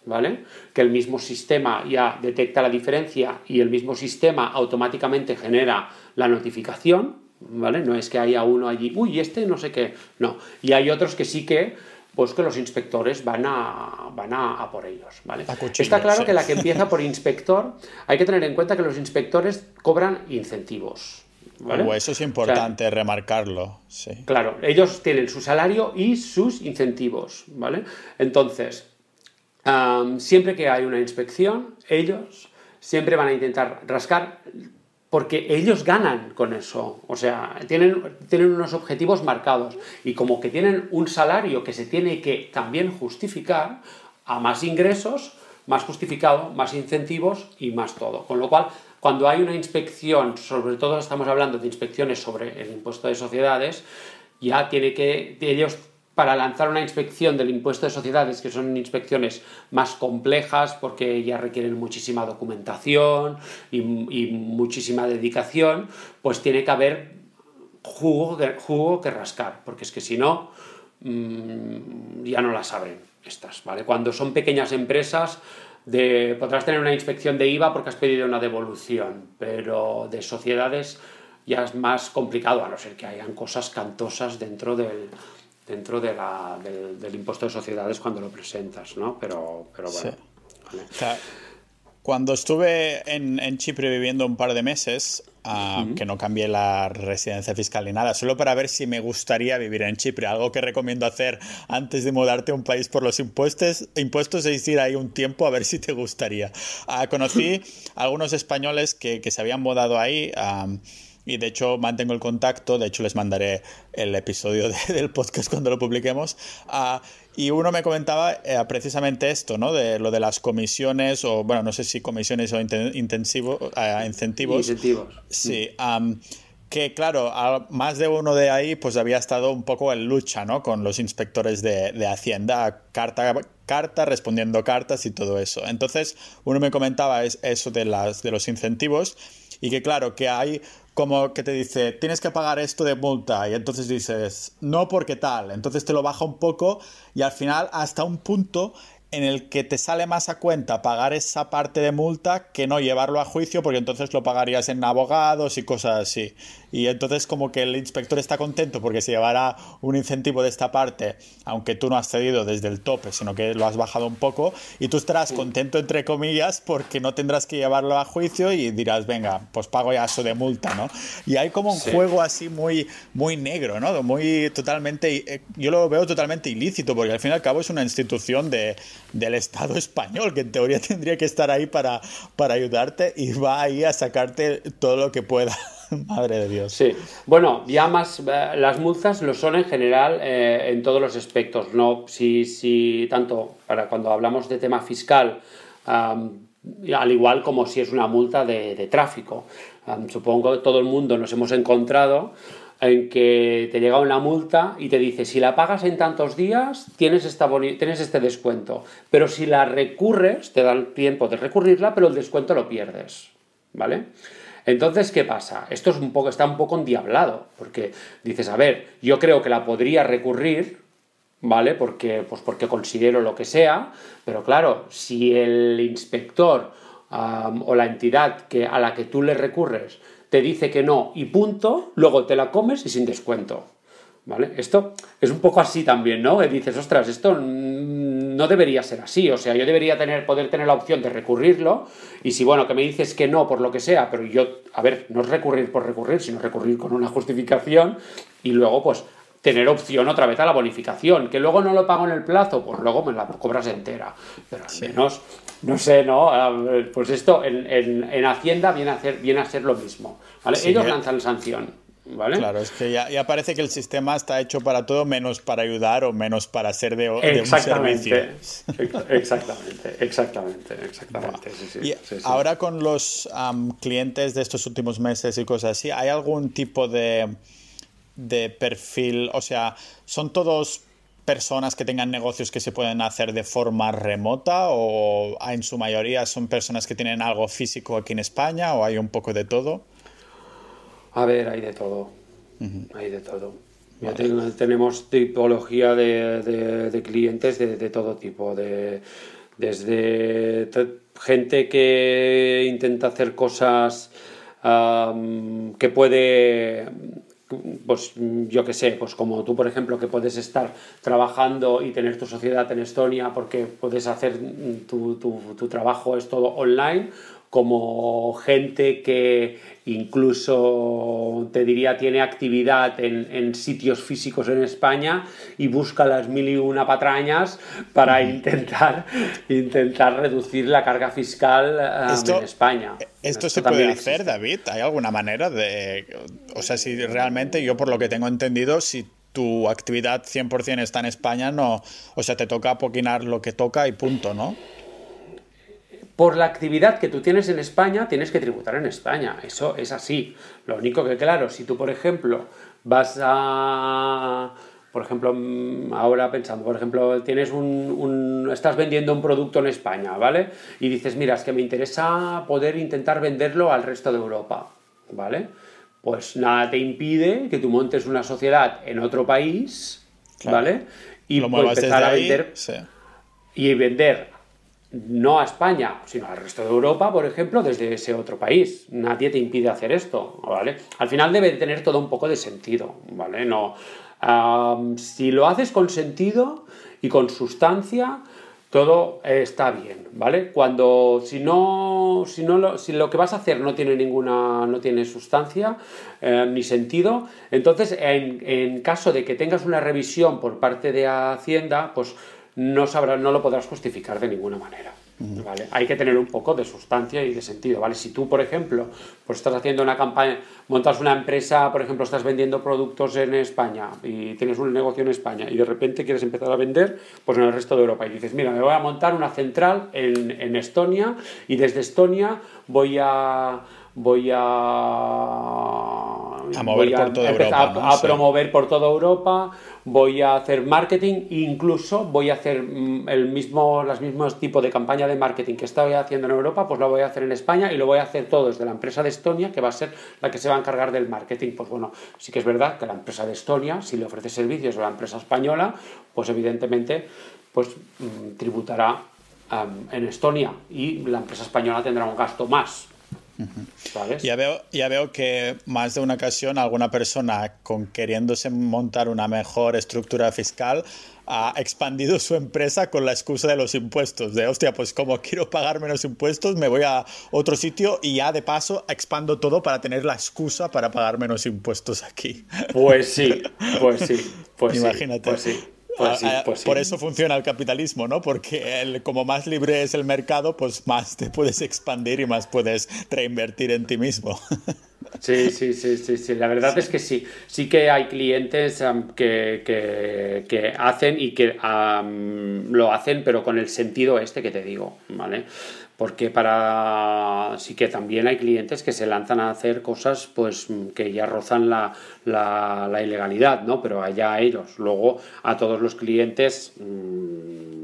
¿vale? Que el mismo sistema ya detecta la diferencia y el mismo sistema automáticamente genera la notificación, ¿vale? No es que haya uno allí, uy, este no sé qué, no. Y hay otros que sí que, pues que los inspectores van a, van a, por ellos, ¿vale? Está claro que la que empieza por inspector, hay que tener en cuenta que los inspectores cobran incentivos. ¿Vale? Eso es importante remarcarlo. Sí. Claro, ellos tienen su salario y sus incentivos, ¿vale? Entonces, siempre que hay una inspección, ellos siempre van a intentar rascar porque ellos ganan con eso, o sea, tienen, tienen unos objetivos marcados y como que tienen un salario que se tiene que también justificar a más ingresos, más justificado, más incentivos y más todo. Con lo cual, cuando hay una inspección, sobre todo estamos hablando de inspecciones sobre el impuesto de sociedades, ya tiene que ellos para lanzar una inspección del impuesto de sociedades, que son inspecciones más complejas porque ya requieren muchísima documentación y, muchísima dedicación, pues tiene que haber jugo, jugo que rascar, porque es que si no, mm, ya no las abren estas, ¿vale? Cuando son pequeñas empresas, podrás tener una inspección de IVA porque has pedido una devolución, pero de sociedades ya es más complicado, a no ser que hayan cosas cantosas dentro del, dentro de la, del, impuesto de sociedades cuando lo presentas, ¿no? Pero, pero bueno. cuando estuve en, en, Chipre viviendo un par de meses, ah, que no cambié la residencia fiscal ni nada, solo para ver si me gustaría vivir en Chipre, algo que recomiendo hacer antes de mudarte a un país por los impuestos, impuestos es ir ahí un tiempo a ver si te gustaría. Ah, conocí [LAUGHS] algunos españoles que, que, se habían mudado ahí. Y de hecho mantengo el contacto, de hecho les mandaré el episodio del podcast cuando lo publiquemos. Ah, y uno me comentaba eh, precisamente esto, ¿no? De lo de las comisiones, o bueno, no sé si comisiones o intensivo, uh, incentivos. Incentivos. Sí. que claro, más de uno de ahí pues había estado un poco en lucha, ¿no? Con los inspectores de, de Hacienda, carta carta, respondiendo cartas y todo eso. Entonces, uno me comentaba eso de, las, de los incentivos y que claro, que hay como que te dice, tienes que pagar esto de multa y entonces dices, no porque tal, entonces te lo baja un poco y al final hasta un punto en el que te sale más a cuenta pagar esa parte de multa que no llevarlo a juicio porque entonces lo pagarías en abogados y cosas así. Y entonces como que el inspector está contento porque se llevará un incentivo de esta parte, aunque tú no has cedido desde el tope, sino que lo has bajado un poco, y tú estarás contento entre comillas porque no tendrás que llevarlo a juicio y dirás, venga, pues pago ya eso de multa, ¿no? Y hay como un juego así muy, muy negro, ¿no? Muy totalmente, eh, yo lo veo totalmente ilícito porque al fin y al cabo es una institución de, del Estado español que en teoría tendría que estar ahí para, para ayudarte y va ahí a sacarte todo lo que pueda. [LAUGHS] Madre de Dios. Sí. Bueno, ya más, eh, las multas lo son en general eh, en todos los aspectos, ¿no? Si, si tanto para cuando hablamos de tema fiscal, al igual como si es una multa de, tráfico. supongo que todo el mundo nos hemos encontrado en que te llega una multa y te dice, si la pagas en tantos días, tienes, esta tienes este descuento. Pero si la recurres, te dan tiempo de recurrirla, pero el descuento lo pierdes. ¿Vale? Entonces, ¿qué pasa? Esto es un poco, está un poco endiablado, porque dices, a ver, yo creo que la podría recurrir, ¿vale? Porque, pues porque considero lo que sea, pero claro, si el inspector o la entidad que, a la que tú le recurres te dice que no y punto, luego te la comes y sin descuento. ¿Vale? Esto es un poco así también, ¿no? dices, ostras, esto no debería ser así. O sea, yo debería tener, poder tener la opción de recurrirlo. Y si, bueno, que me dices que no por lo que sea, pero yo, a ver, no es recurrir por recurrir, sino recurrir con una justificación y luego, pues, tener opción otra vez a la bonificación. Que luego no lo pago en el plazo, pues luego me la cobras entera. Pero al menos, no sé, ¿no? Pues esto en, en, Hacienda viene a, hacer, viene a ser lo mismo. ¿vale? Ellos lanzan sanción. ¿Vale? Claro, es que ya, parece que el sistema está hecho para todo menos para ayudar o menos para ser de, un servicio. [LAUGHS] Exactamente, exactamente, exactamente. y ahora con los clientes de estos últimos meses y cosas así, ¿hay algún tipo de, de perfil? O sea, ¿son todos personas que tengan negocios que se pueden hacer de forma remota o en su mayoría son personas que tienen algo físico aquí en España o hay un poco de todo? A ver, hay de todo. Hay de todo. tenemos tipología de, clientes de, todo tipo, de, desde gente que intenta hacer cosas que puede pues yo qué sé, pues como tú por ejemplo que puedes estar trabajando y tener tu sociedad en Estonia porque puedes hacer tu, tu trabajo es todo online como gente que incluso te diría tiene actividad en, sitios físicos en España y busca las mil y una patrañas para intentar, intentar reducir la carga fiscal um, en España. ¿Esto, se puede hacer, David? ¿Hay alguna manera de...? O sea, si realmente yo por lo que tengo entendido, si tu actividad 100% está en España, no, o sea, te toca apoquinar lo que toca y punto, ¿no? Por la actividad que tú tienes en España, tienes que tributar en España. Eso es así. Lo único que, claro, si tú, por ejemplo, vas a... Por ejemplo, mm, ahora pensando, por ejemplo, tienes un, estás vendiendo un producto en España, ¿vale? Y dices, mira, es que me interesa poder intentar venderlo al resto de Europa, ¿vale? Pues nada te impide que tú montes una sociedad en otro país, ¿vale? Y empezar a vender y vender no a España, sino al resto de Europa, por ejemplo, desde ese otro país. Nadie te impide hacer esto, ¿vale? Al final debe tener todo un poco de sentido, ¿vale? No, si lo haces con sentido y con sustancia, todo está bien, ¿vale? Cuando, si no, si no lo, si lo que vas a hacer no tiene ninguna, no tiene sustancia eh, ni sentido, entonces en, en caso de que tengas una revisión por parte de Hacienda, pues no, sabrás, no lo podrás justificar de ninguna manera. ¿vale? Hay que tener un poco de sustancia y de sentido, ¿vale? Si tú, por ejemplo, pues estás haciendo una campaña, montas una empresa, por ejemplo, estás vendiendo productos en España y tienes un negocio en España y de repente quieres empezar a vender pues en el resto de Europa y dices, mira, me voy a montar una central en, en Estonia y desde Estonia voy a voy a, a mover por toda Europa, a, promover por toda Europa, voy a hacer marketing, incluso voy a hacer mm, el mismo, las mismos tipos de campaña de marketing que estaba haciendo en Europa, pues lo voy a hacer en España y lo voy a hacer todo desde la empresa de Estonia, que va a ser la que se va a encargar del marketing. Pues bueno, sí que es verdad que la empresa de Estonia, si le ofrece servicios a la empresa española, pues evidentemente pues mm, tributará en Estonia y la empresa española tendrá un gasto más ya, veo, ya veo que más de una ocasión alguna persona con queriéndose montar una mejor estructura fiscal ha expandido su empresa con la excusa de los impuestos. De, hostia, pues como quiero pagar menos impuestos, me voy a otro sitio y ya de paso expando todo para tener la excusa para pagar menos impuestos aquí. Pues sí, pues sí, pues [LAUGHS] Imagínate. pues sí. Pues ah, pues por eso funciona el capitalismo, ¿no? Porque el, como más libre es el mercado, pues más te puedes expandir y más puedes reinvertir en ti mismo. [LAUGHS] Sí, sí, sí, sí, sí. La verdad es que sí. Sí que hay clientes que, que, hacen y que lo hacen, pero con el sentido este que te digo, ¿vale? porque para sí que también hay clientes que se lanzan a hacer cosas pues que ya rozan la, la, ilegalidad, ¿no? Pero allá ellos. Luego a todos los clientes mm,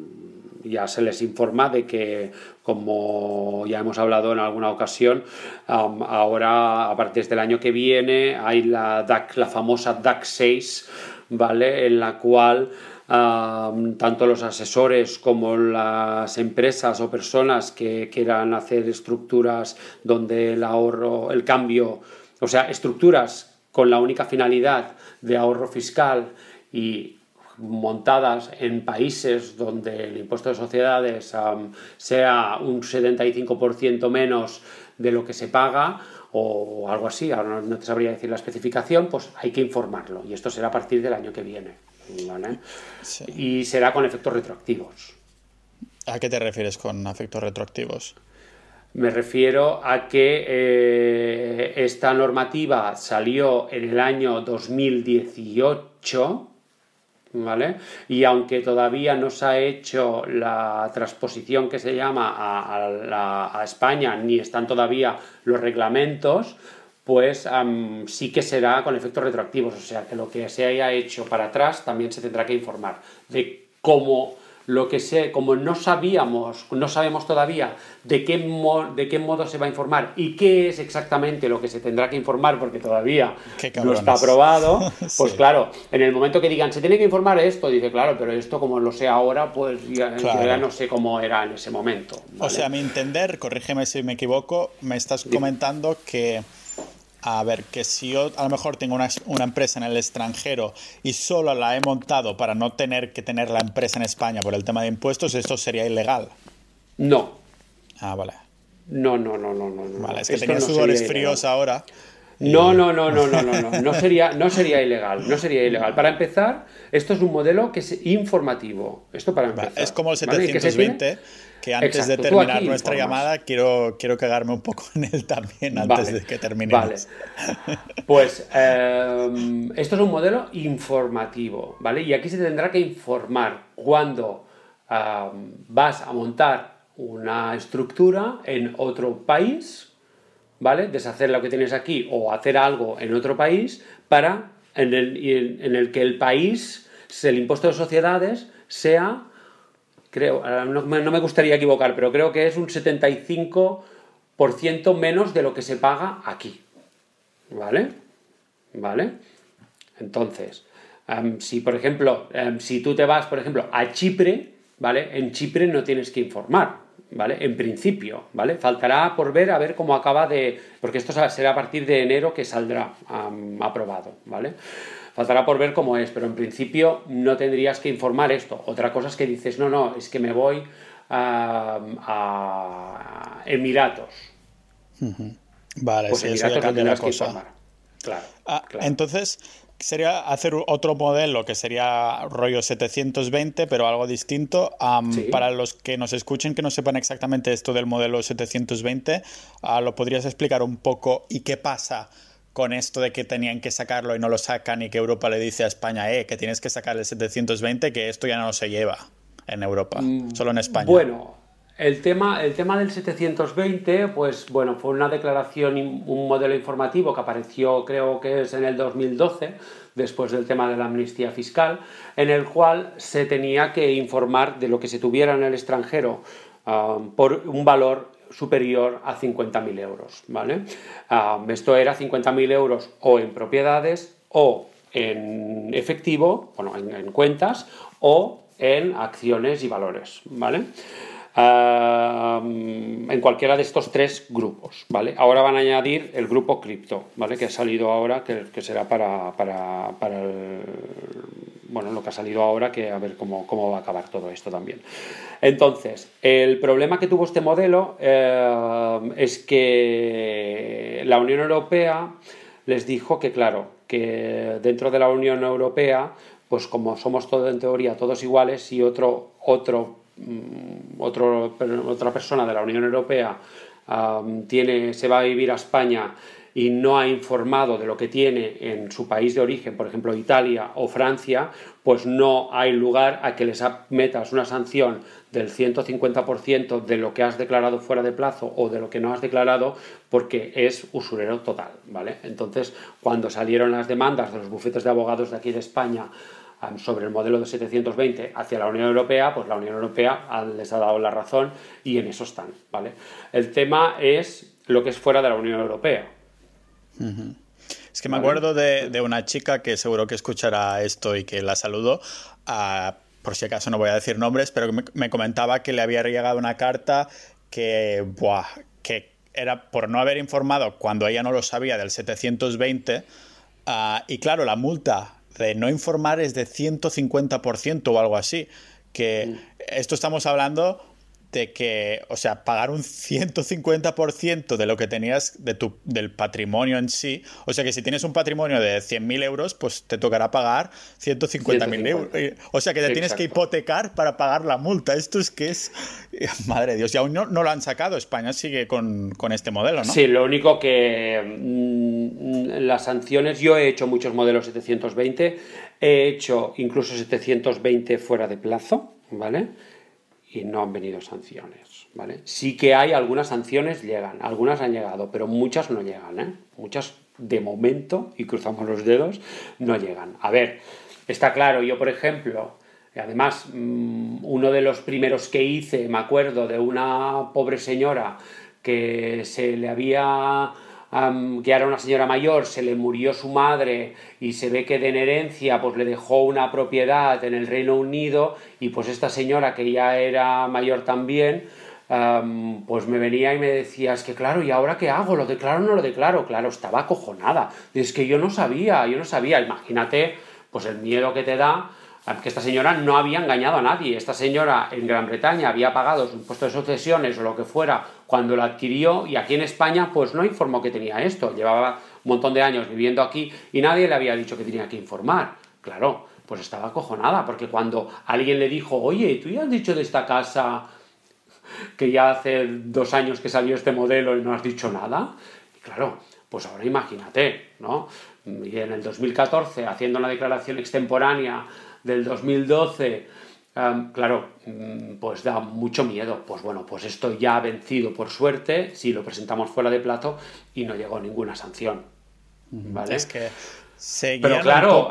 ya se les informa de que, como ya hemos hablado en alguna ocasión, ahora a partir del año que viene hay la DAC, la famosa DAC 6, ¿vale? En la cual tanto los asesores como las empresas o personas que quieran hacer estructuras donde el ahorro, el cambio, o sea, estructuras con la única finalidad de ahorro fiscal y montadas en países donde el impuesto de sociedades sea un 75% menos de lo que se paga o algo así, ahora no te sabría decir la especificación, pues hay que informarlo y esto será a partir del año que viene. Y será con efectos retroactivos. ¿A qué te refieres con efectos retroactivos? Me refiero a que eh, esta normativa salió en el año 2018, ¿vale? Y aunque todavía no se ha hecho la transposición que se llama a, España, ni están todavía los reglamentos, pues sí que será con efectos retroactivos, o sea que lo que se haya hecho para atrás también se tendrá que informar de cómo lo que sé, como no sabíamos, no sabemos todavía de qué, de qué modo se va a informar y qué es exactamente lo que se tendrá que informar, porque todavía no está aprobado, [LAUGHS] pues claro, en el momento que digan se tiene que informar esto, dice claro, pero esto como lo sé ahora, pues ya, no sé cómo era en ese momento. O sea, a mi entender, corrígeme si me equivoco, me estás comentando que a ver, que si yo a lo mejor tengo una, empresa en el extranjero y solo la he montado para no tener que tener la empresa en España por el tema de impuestos, ¿esto sería ilegal? No. Ah, vale. No, no, no, no, no. Vale, es que tenía sudores fríos ahora. No, no, no, no, no, no, no, no sería, no sería ilegal, no sería ilegal. Para empezar, esto es un modelo que es informativo. Esto para empezar. Es como el 720, que antes de terminar nuestra llamada quiero, quiero cagarme un poco en él también antes de que terminemos. Vale. Pues em, esto es un modelo informativo, ¿vale? Y aquí se tendrá que informar cuando vas a montar una estructura en otro país, ¿vale? Deshacer lo que tienes aquí o hacer algo en otro país para en el, en el que el país, el impuesto de sociedades, sea creo, no, me gustaría equivocar, pero creo que es un 75% menos de lo que se paga aquí. ¿Vale? ¿Vale? Entonces, em, si por ejemplo, em, si tú te vas, por ejemplo, a Chipre, ¿vale? En Chipre no tienes que informar, ¿vale? En principio, ¿vale? Faltará por ver a ver cómo acaba de... porque esto será a partir de enero que saldrá aprobado, ¿vale? Faltará por ver cómo es, pero en principio no tendrías que informar esto. Otra cosa es que dices, no, no, es que me voy a, Emiratos. Vale, pues eso ya cambia la cosa. Ah, claro, Entonces, sería hacer otro modelo que sería rollo 720, pero algo distinto. Para los que nos escuchen, que no sepan exactamente esto del modelo 720, ah, ¿lo podrías explicar un poco y qué pasa con esto de que tenían que sacarlo y no lo sacan y que Europa le dice a España, eh, que tienes que sacar el 720, que esto ya no se lleva en Europa, mm, solo en España. Bueno, el tema, el tema del 720, pues bueno, fue una declaración, un modelo informativo que apareció creo que es en el 2012, después del tema de la amnistía fiscal, en el cual se tenía que informar de lo que se tuviera en el extranjero ah, por un valor superior a 50.000 euros. ¿vale? Ah, esto era 50.000 euros o en propiedades o en efectivo, bueno, en, cuentas o en acciones y valores. ¿vale? Ah, en cualquiera de estos tres grupos, ¿vale? Ahora van a añadir el grupo cripto, ¿vale? Que ha salido ahora, que, será para, para, para el, bueno, lo que ha salido ahora, que a ver cómo, va a acabar todo esto también. Entonces, el problema que tuvo este modelo eh, es que la Unión Europea les dijo que, claro, que dentro de la Unión Europea, pues como somos todos en teoría todos iguales, y otro, otro, mm, otro otra persona de la Unión Europea tiene, se va a vivir a España y no ha informado de lo que tiene en su país de origen, por ejemplo Italia o Francia, pues no hay lugar a que les metas una sanción del 150% de lo que has declarado fuera de plazo o de lo que no has declarado porque es usurero total, ¿vale? Entonces, cuando salieron las demandas de los bufetes de abogados de aquí de España sobre el modelo de 720 hacia la Unión Europea, pues la Unión Europea les ha dado la razón y en eso están, ¿vale? El tema es lo que es fuera de la Unión Europea. Es que me acuerdo de, una chica que seguro que escuchará esto y que la saludo. por si acaso no voy a decir nombres, pero me, comentaba que le había llegado una carta que, que era por no haber informado cuando ella no lo sabía del 720, Ah, y claro, la multa de no informar es de 150% o algo así. Que mm. esto estamos hablando de que, o sea, pagar un 150% de lo que tenías de tu, del patrimonio en sí. O sea que si tienes un patrimonio de 100.000 euros, pues te tocará pagar 150.000 euros. O sea que te tienes que hipotecar para pagar la multa. Esto es que es... [LAUGHS] Madre de Dios, y aún no, no lo han sacado. España sigue con, con, este modelo, ¿no? Sí, lo único que mm, las sanciones, yo he hecho muchos modelos 720, he hecho incluso 720 fuera de plazo, ¿vale? Y no han venido sanciones, ¿vale? Sí que hay algunas sanciones, llegan, algunas han llegado, pero muchas no llegan, ¿eh? Muchas de momento, y cruzamos los dedos, no llegan. A ver, está claro, yo por ejemplo, además mm, uno de los primeros que hice, me acuerdo de una pobre señora que se le había que era una señora mayor, se le murió su madre y se ve que de herencia pues le dejó una propiedad en el Reino Unido y pues esta señora que ya era mayor también, pues me venía y me decía, es que claro, ¿y ahora qué hago? ¿Lo declaro o no lo declaro? Claro, estaba acojonada. Es que yo no sabía, yo no sabía, imagínate pues el miedo que te da que esta señora no había engañado a nadie. Esta señora en Gran Bretaña había pagado su impuesto de sucesiones o lo que fuera cuando lo adquirió y aquí en España pues no informó que tenía esto. Llevaba un montón de años viviendo aquí y nadie le había dicho que tenía que informar. Claro, pues estaba acojonada porque cuando alguien le dijo, oye, ¿tú ya has dicho de esta casa que ya hace dos años que salió este modelo y no has dicho nada? claro, pues ahora imagínate, ¿no? Y en el 2014, haciendo una declaración extemporánea del 2012, claro, mm, pues da mucho miedo. Pues bueno, pues esto ya ha vencido por suerte, si lo presentamos fuera de plato y no llegó ninguna sanción. ¿Vale? Es que Pero claro,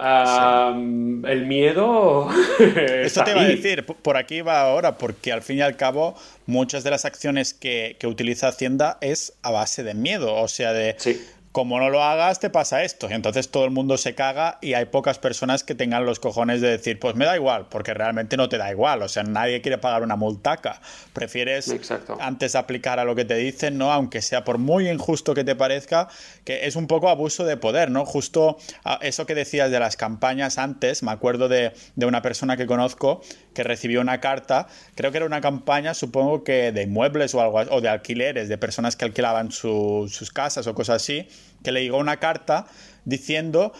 el miedo. [LAUGHS] Esto te iba a decir, por aquí va ahora, porque al fin y al cabo, muchas de las acciones que, que utiliza Hacienda es a base de miedo, o sea, de. Sí como no lo hagas, te pasa esto. Y entonces todo el mundo se caga y hay pocas personas que tengan los cojones de decir, pues me da igual, porque realmente no te da igual. O sea, nadie quiere pagar una multaca. Prefieres antes aplicar a lo que te dicen, ¿no? Aunque sea por muy injusto que te parezca, que es un poco abuso de poder, ¿no? Justo eso que decías de las campañas antes, me acuerdo de, de una persona que conozco que recibió una carta, creo que era una campaña, supongo que de inmuebles o algo, o de alquileres, de personas que alquilaban sus casas o cosas así que le llegó una carta diciendo,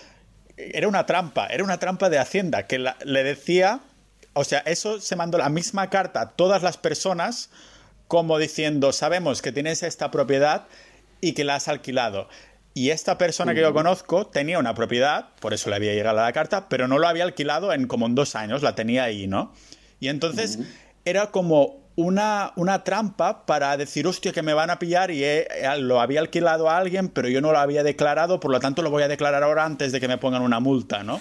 era una trampa, era una trampa de Hacienda, que le decía, o sea, eso se mandó la misma carta a todas las personas como diciendo, sabemos que tienes esta propiedad y que la has alquilado. Y esta persona que yo conozco tenía una propiedad, por eso le había llegado la carta, pero no lo había alquilado en como en dos años, la tenía ahí, ¿no? Y entonces era como una, una, trampa para decir, hostia, que me van a pillar y lo había alquilado a alguien, pero yo no lo había declarado, por lo tanto lo voy a declarar ahora antes de que me pongan una multa, ¿no?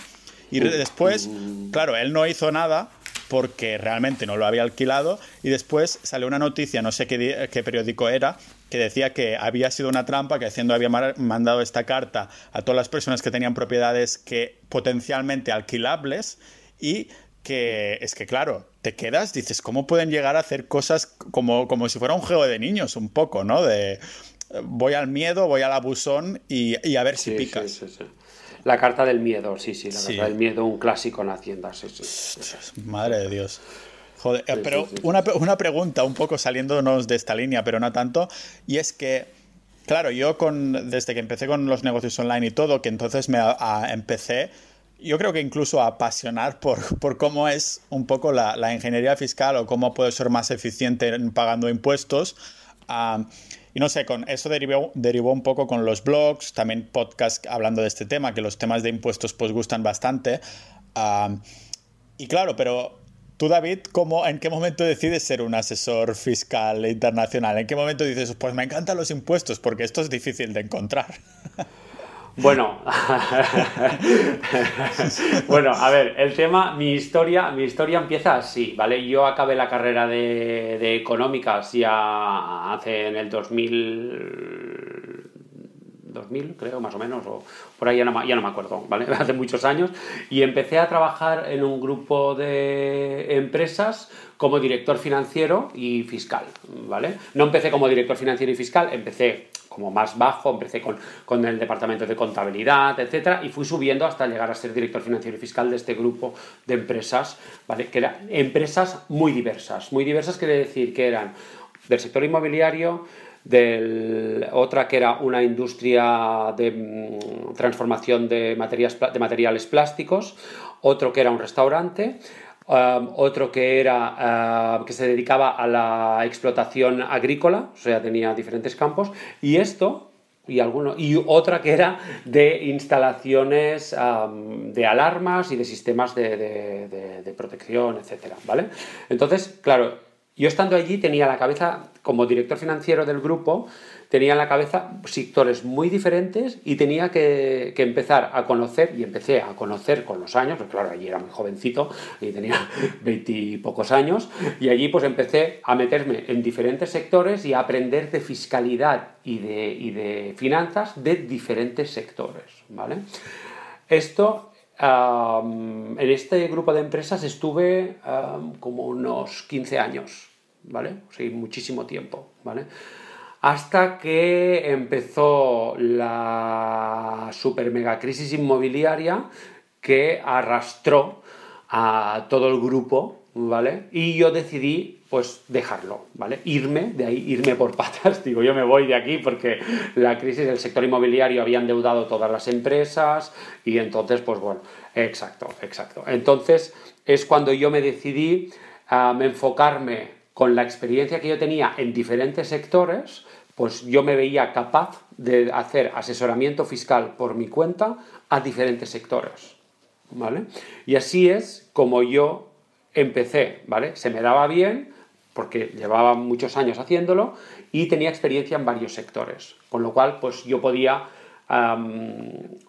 Y después, claro, él no hizo nada porque realmente no lo había alquilado y después salió una noticia, no sé qué, qué periódico era, que decía que había sido una trampa, que Hacienda había mandado esta carta a todas las personas que tenían propiedades que potencialmente alquilables y que es que, claro, te quedas, dices, ¿cómo pueden llegar a hacer cosas como, como si fuera un juego de niños, un poco, ¿no? De voy al miedo, voy al abusón y, y a ver si picas. Sí, sí, la carta del miedo, sí, sí, la carta del miedo, un clásico en Hacienda, sí, sí. Madre de Dios. Joder, pero una, una pregunta, un poco saliéndonos de esta línea, pero no tanto, y es que Claro, yo con, desde que empecé con los negocios online y todo, que entonces me empecé yo creo que incluso apasionar por, por cómo es un poco la, la, ingeniería fiscal o cómo puede ser más eficiente en pagando impuestos. y no sé, con eso derivó, derivó un poco con los blogs, también podcast hablando de este tema, que los temas de impuestos pues gustan bastante. y claro, pero tú David, ¿cómo, ¿en qué momento decides ser un asesor fiscal internacional? ¿En qué momento dices, pues me encantan los impuestos? Porque esto es difícil de encontrar. [LAUGHS] Bueno, [LAUGHS] bueno, a ver, el tema, mi historia, mi historia empieza así, ¿vale? Yo acabé la carrera de, de económicas ya hace en el 2000, 2000 creo, más o menos, o por ahí ya no, me acuerdo, ¿vale? [LAUGHS] Hace muchos años, y empecé a trabajar en un grupo de empresas como director financiero y fiscal, ¿vale? No empecé como director financiero y fiscal, empecé como más bajo, empecé con, con el departamento de contabilidad, etcétera, y fui subiendo hasta llegar a ser director financiero y fiscal de este grupo de empresas, ¿vale? Que eran empresas muy diversas. Muy diversas quiere decir que eran del sector inmobiliario, del, otra que era una industria de mm, transformación de, materiales plásticos, otro que era un restaurante, um, otro que era uh, que se dedicaba a la explotación agrícola, o sea, tenía diferentes campos, y esto y alguno y otra que era de instalaciones um, de alarmas y de sistemas de, de, de protección, etcétera, ¿vale? Entonces, claro, yo estando allí tenía la cabeza, como director financiero del grupo, tenía en la cabeza sectores muy diferentes y tenía que, empezar a conocer, y empecé a conocer con los años, porque claro, allí era muy jovencito y tenía [LAUGHS] veintipocos años, y allí pues empecé a meterme en diferentes sectores y a aprender de fiscalidad y de, y de finanzas de diferentes sectores, ¿vale? Esto en este grupo de empresas estuve como unos 15 años, ¿vale? Sí, muchísimo tiempo, ¿vale? Hasta que empezó la super mega crisis inmobiliaria que arrastró a todo el grupo, ¿vale? Y yo decidí pues dejarlo, ¿vale? Irme, de ahí irme por [LAUGHS] patas, digo, yo me voy de aquí porque la crisis del sector inmobiliario había endeudado todas las empresas y entonces, pues bueno, exacto, exacto. Entonces es cuando yo me decidí a enfocarme con la experiencia que yo tenía en diferentes sectores, pues yo me veía capaz de hacer asesoramiento fiscal por mi cuenta a diferentes sectores, ¿vale? Y así es como yo empecé, ¿vale? Se me daba bien, porque llevaba muchos años haciéndolo y tenía experiencia en varios sectores, con lo cual pues yo podía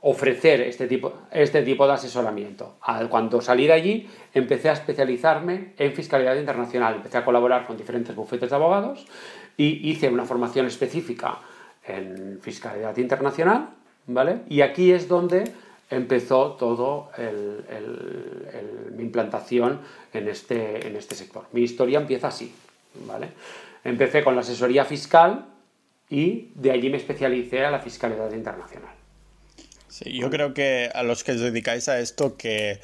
ofrecer este tipo, este tipo de asesoramiento. Cuando salí de allí empecé a especializarme en fiscalidad internacional, empecé a colaborar con diferentes bufetes de abogados y hice una formación específica en fiscalidad internacional, ¿vale? Y aquí es donde empezó todo mi implantación en este, en este sector. Mi historia empieza así, ¿vale? Empecé con la asesoría fiscal y de allí me especialicé a la fiscalidad internacional. Sí, yo creo que a los que os dedicáis a esto que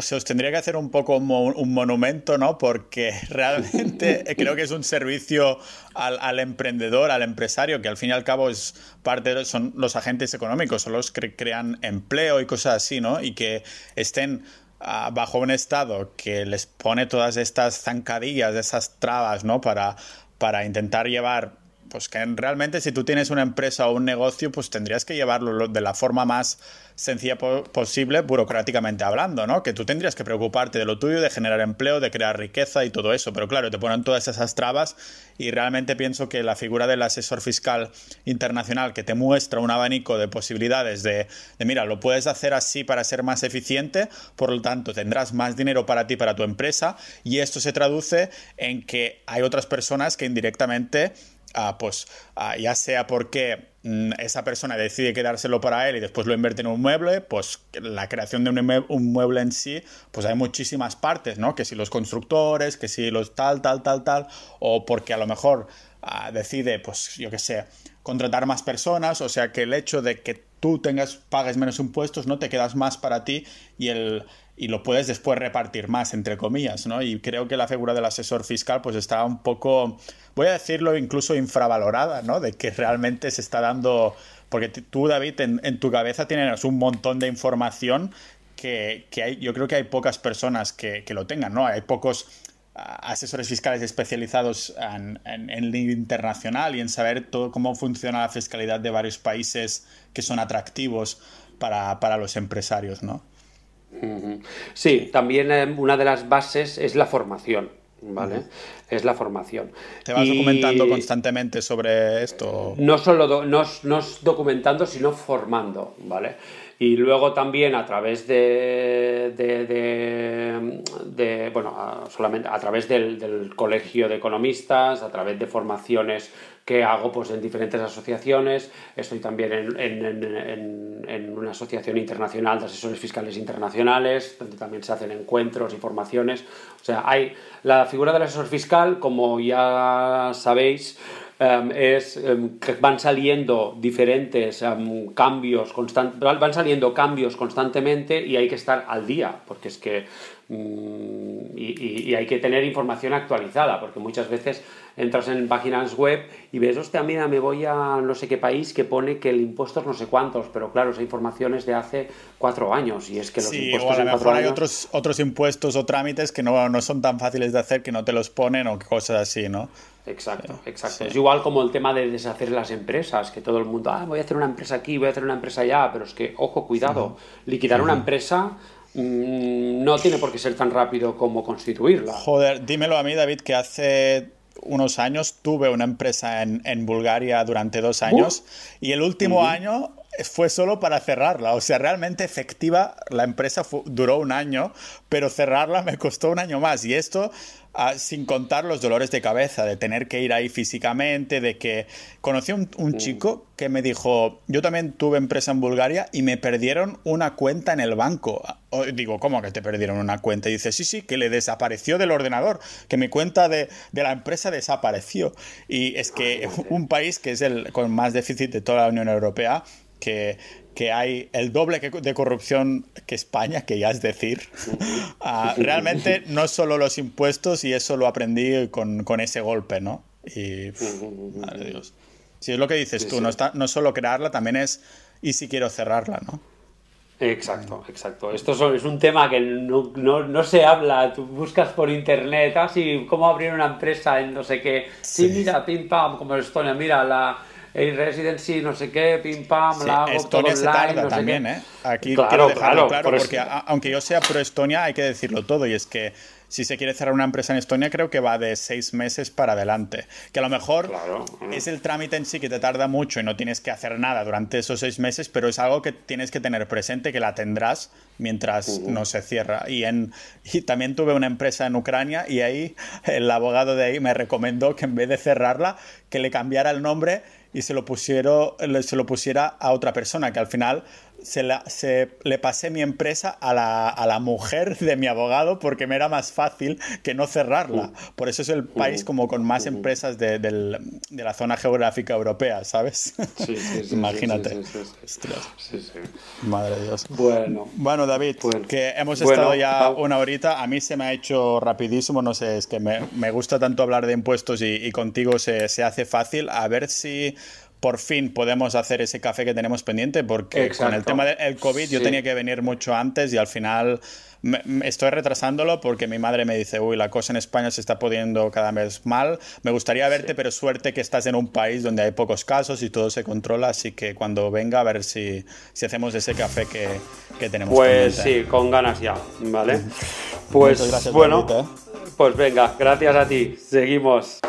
se os tendría que hacer un poco un monumento, ¿no? Porque [LAUGHS] realmente [LAUGHS] creo que es un servicio al, al, emprendedor, al empresario, que al fin y al cabo es parte de, son los agentes económicos, son los que crean empleo y cosas así, ¿no? Y que estén uh, bajo un estado que les pone todas estas zancadillas, esas trabas, ¿no? Para, para intentar llevar pues que realmente si tú tienes una empresa o un negocio, pues tendrías que llevarlo de la forma más sencilla posible, burocráticamente hablando, ¿no? Que tú tendrías que preocuparte de lo tuyo, de generar empleo, de crear riqueza y todo eso. Pero claro, te ponen todas esas trabas y realmente pienso que la figura del asesor fiscal internacional que te muestra un abanico de posibilidades de, de mira, lo puedes hacer así para ser más eficiente, por lo tanto tendrás más dinero para ti, para tu empresa, y esto se traduce en que hay otras personas que indirectamente Ah, pues ah, ya sea porque mm, esa persona decide quedárselo para él y después lo invierte en un mueble, pues la creación de un, mueble en sí, pues hay muchísimas partes, ¿no? Que si los constructores, que si los tal, tal, tal, tal, o porque a lo mejor ah, decide, pues yo qué sé, contratar más personas, o sea que el hecho de que tú tengas, pagues menos impuestos, no te quedas más para ti y el y lo puedes después repartir más, entre comillas, ¿no? Y creo que la figura del asesor fiscal pues está un poco, voy a decirlo, incluso infravalorada, ¿no? De que realmente se está dando, porque tú, David, en, tu cabeza tienes un montón de información que, que hay, yo creo que hay pocas personas que, que lo tengan, ¿no? Hay pocos asesores fiscales especializados en, en, en, internacional y en saber todo cómo funciona la fiscalidad de varios países que son atractivos para, para los empresarios, ¿no? Sí, también eh, una de las bases es la formación. ¿Vale? Es la formación. ¿Te vas documentando constantemente sobre esto? No solo no, no documentando, sino formando, ¿vale? Y luego también a través de, de, bueno, solamente a través del, colegio de economistas, a través de formaciones que hago pues, en diferentes asociaciones. Estoy también en, en, una asociación internacional de asesores fiscales internacionales, donde también se hacen encuentros y formaciones. O sea, hay la figura del asesor fiscal, como ya sabéis, em, es em, que van saliendo diferentes em, cambios, constant van saliendo cambios constantemente y hay que estar al día, porque es que mm, y, hay que tener información actualizada, porque muchas veces entras en páginas web y ves, hostia, mira, me voy a no sé qué país que pone que el impuesto es no sé cuántos, pero claro, esa información es de hace cuatro años y es que los impuestos o a lo mejor hay otros, otros impuestos o trámites que no, no son tan fáciles de hacer, que no te los ponen o cosas así, ¿no? Exacto, exacto. Es igual como el tema de deshacer las empresas, que todo el mundo, ah, voy a hacer una empresa aquí, voy a hacer una empresa allá, pero es que, ojo, cuidado, liquidar una empresa mm, no tiene por qué ser tan rápido como constituirla. Joder, dímelo a mí, David, que hace unos años tuve una empresa en, en Bulgaria durante dos años y el último año fue solo para cerrarla. O sea, realmente efectiva la empresa duró un año, pero cerrarla me costó un año más. Y esto Ah, sin contar los dolores de cabeza, de tener que ir ahí físicamente, de que conocí a un, un, chico que me dijo, yo también tuve empresa en Bulgaria y me perdieron una cuenta en el banco. digo, ¿cómo que te perdieron una cuenta? Y dice, sí, sí, que le desapareció del ordenador, que mi cuenta de, de la empresa desapareció. Y es que un país que es el con más déficit de toda la Unión Europea, que que hay el doble de corrupción que España, que ya es decir. Ah, realmente no solo los impuestos y eso lo aprendí con, con ese golpe, ¿no? Y, madre Dios. Si es lo que dices tú, No, está, no solo crearla, también es, y si quiero cerrarla, ¿no? Exacto, exacto. Esto es un tema que no, no, no, se habla. Tú buscas por internet, así, ah, cómo abrir una empresa en no sé qué. Sí, mira, pim pam, como Estonia, mira, la, residency, no sé qué, pim pam, la hago Estonia todo se tarda no también, ¿eh? Aquí claro, claro, claro porque aunque yo sea pro Estonia, hay que decirlo todo, y es que si se quiere cerrar una empresa en Estonia, creo que va de seis meses para adelante. Que a lo mejor es el trámite en sí que te tarda mucho y no tienes que hacer nada durante esos seis meses, pero es algo que tienes que tener presente, que la tendrás mientras no se cierra. Y, en, y también tuve una empresa en Ucrania y ahí el abogado de ahí me recomendó que en vez de cerrarla, que le cambiara el nombre y se lo, pusieron, se lo pusiera a otra persona, que al final se, la, se le pasé mi empresa a la, a la, mujer de mi abogado porque me era más fácil que no cerrarla. Por eso es el país como con más empresas de, de la zona geográfica europea, ¿sabes? Sí, sí, Imagínate. Madre Dios. Bueno, bueno David, que hemos estado ya una horita. A mí se me ha hecho rapidísimo, no sé, es que me, me gusta tanto hablar de impuestos y, y contigo se, se hace fácil. A ver si por fin podemos hacer ese café que tenemos pendiente, porque con el tema del COVID yo tenía que venir mucho antes y al final me, estoy retrasándolo porque mi madre me dice, uy, la cosa en España se está poniendo cada vez mal. Me gustaría verte, pero suerte que estás en un país donde hay pocos casos y todo se controla, así que cuando venga a ver si, si hacemos ese café que, que tenemos. Pues sí, con ganas ya, ¿vale? Pues bueno, ¿eh? pues venga, gracias a ti, seguimos.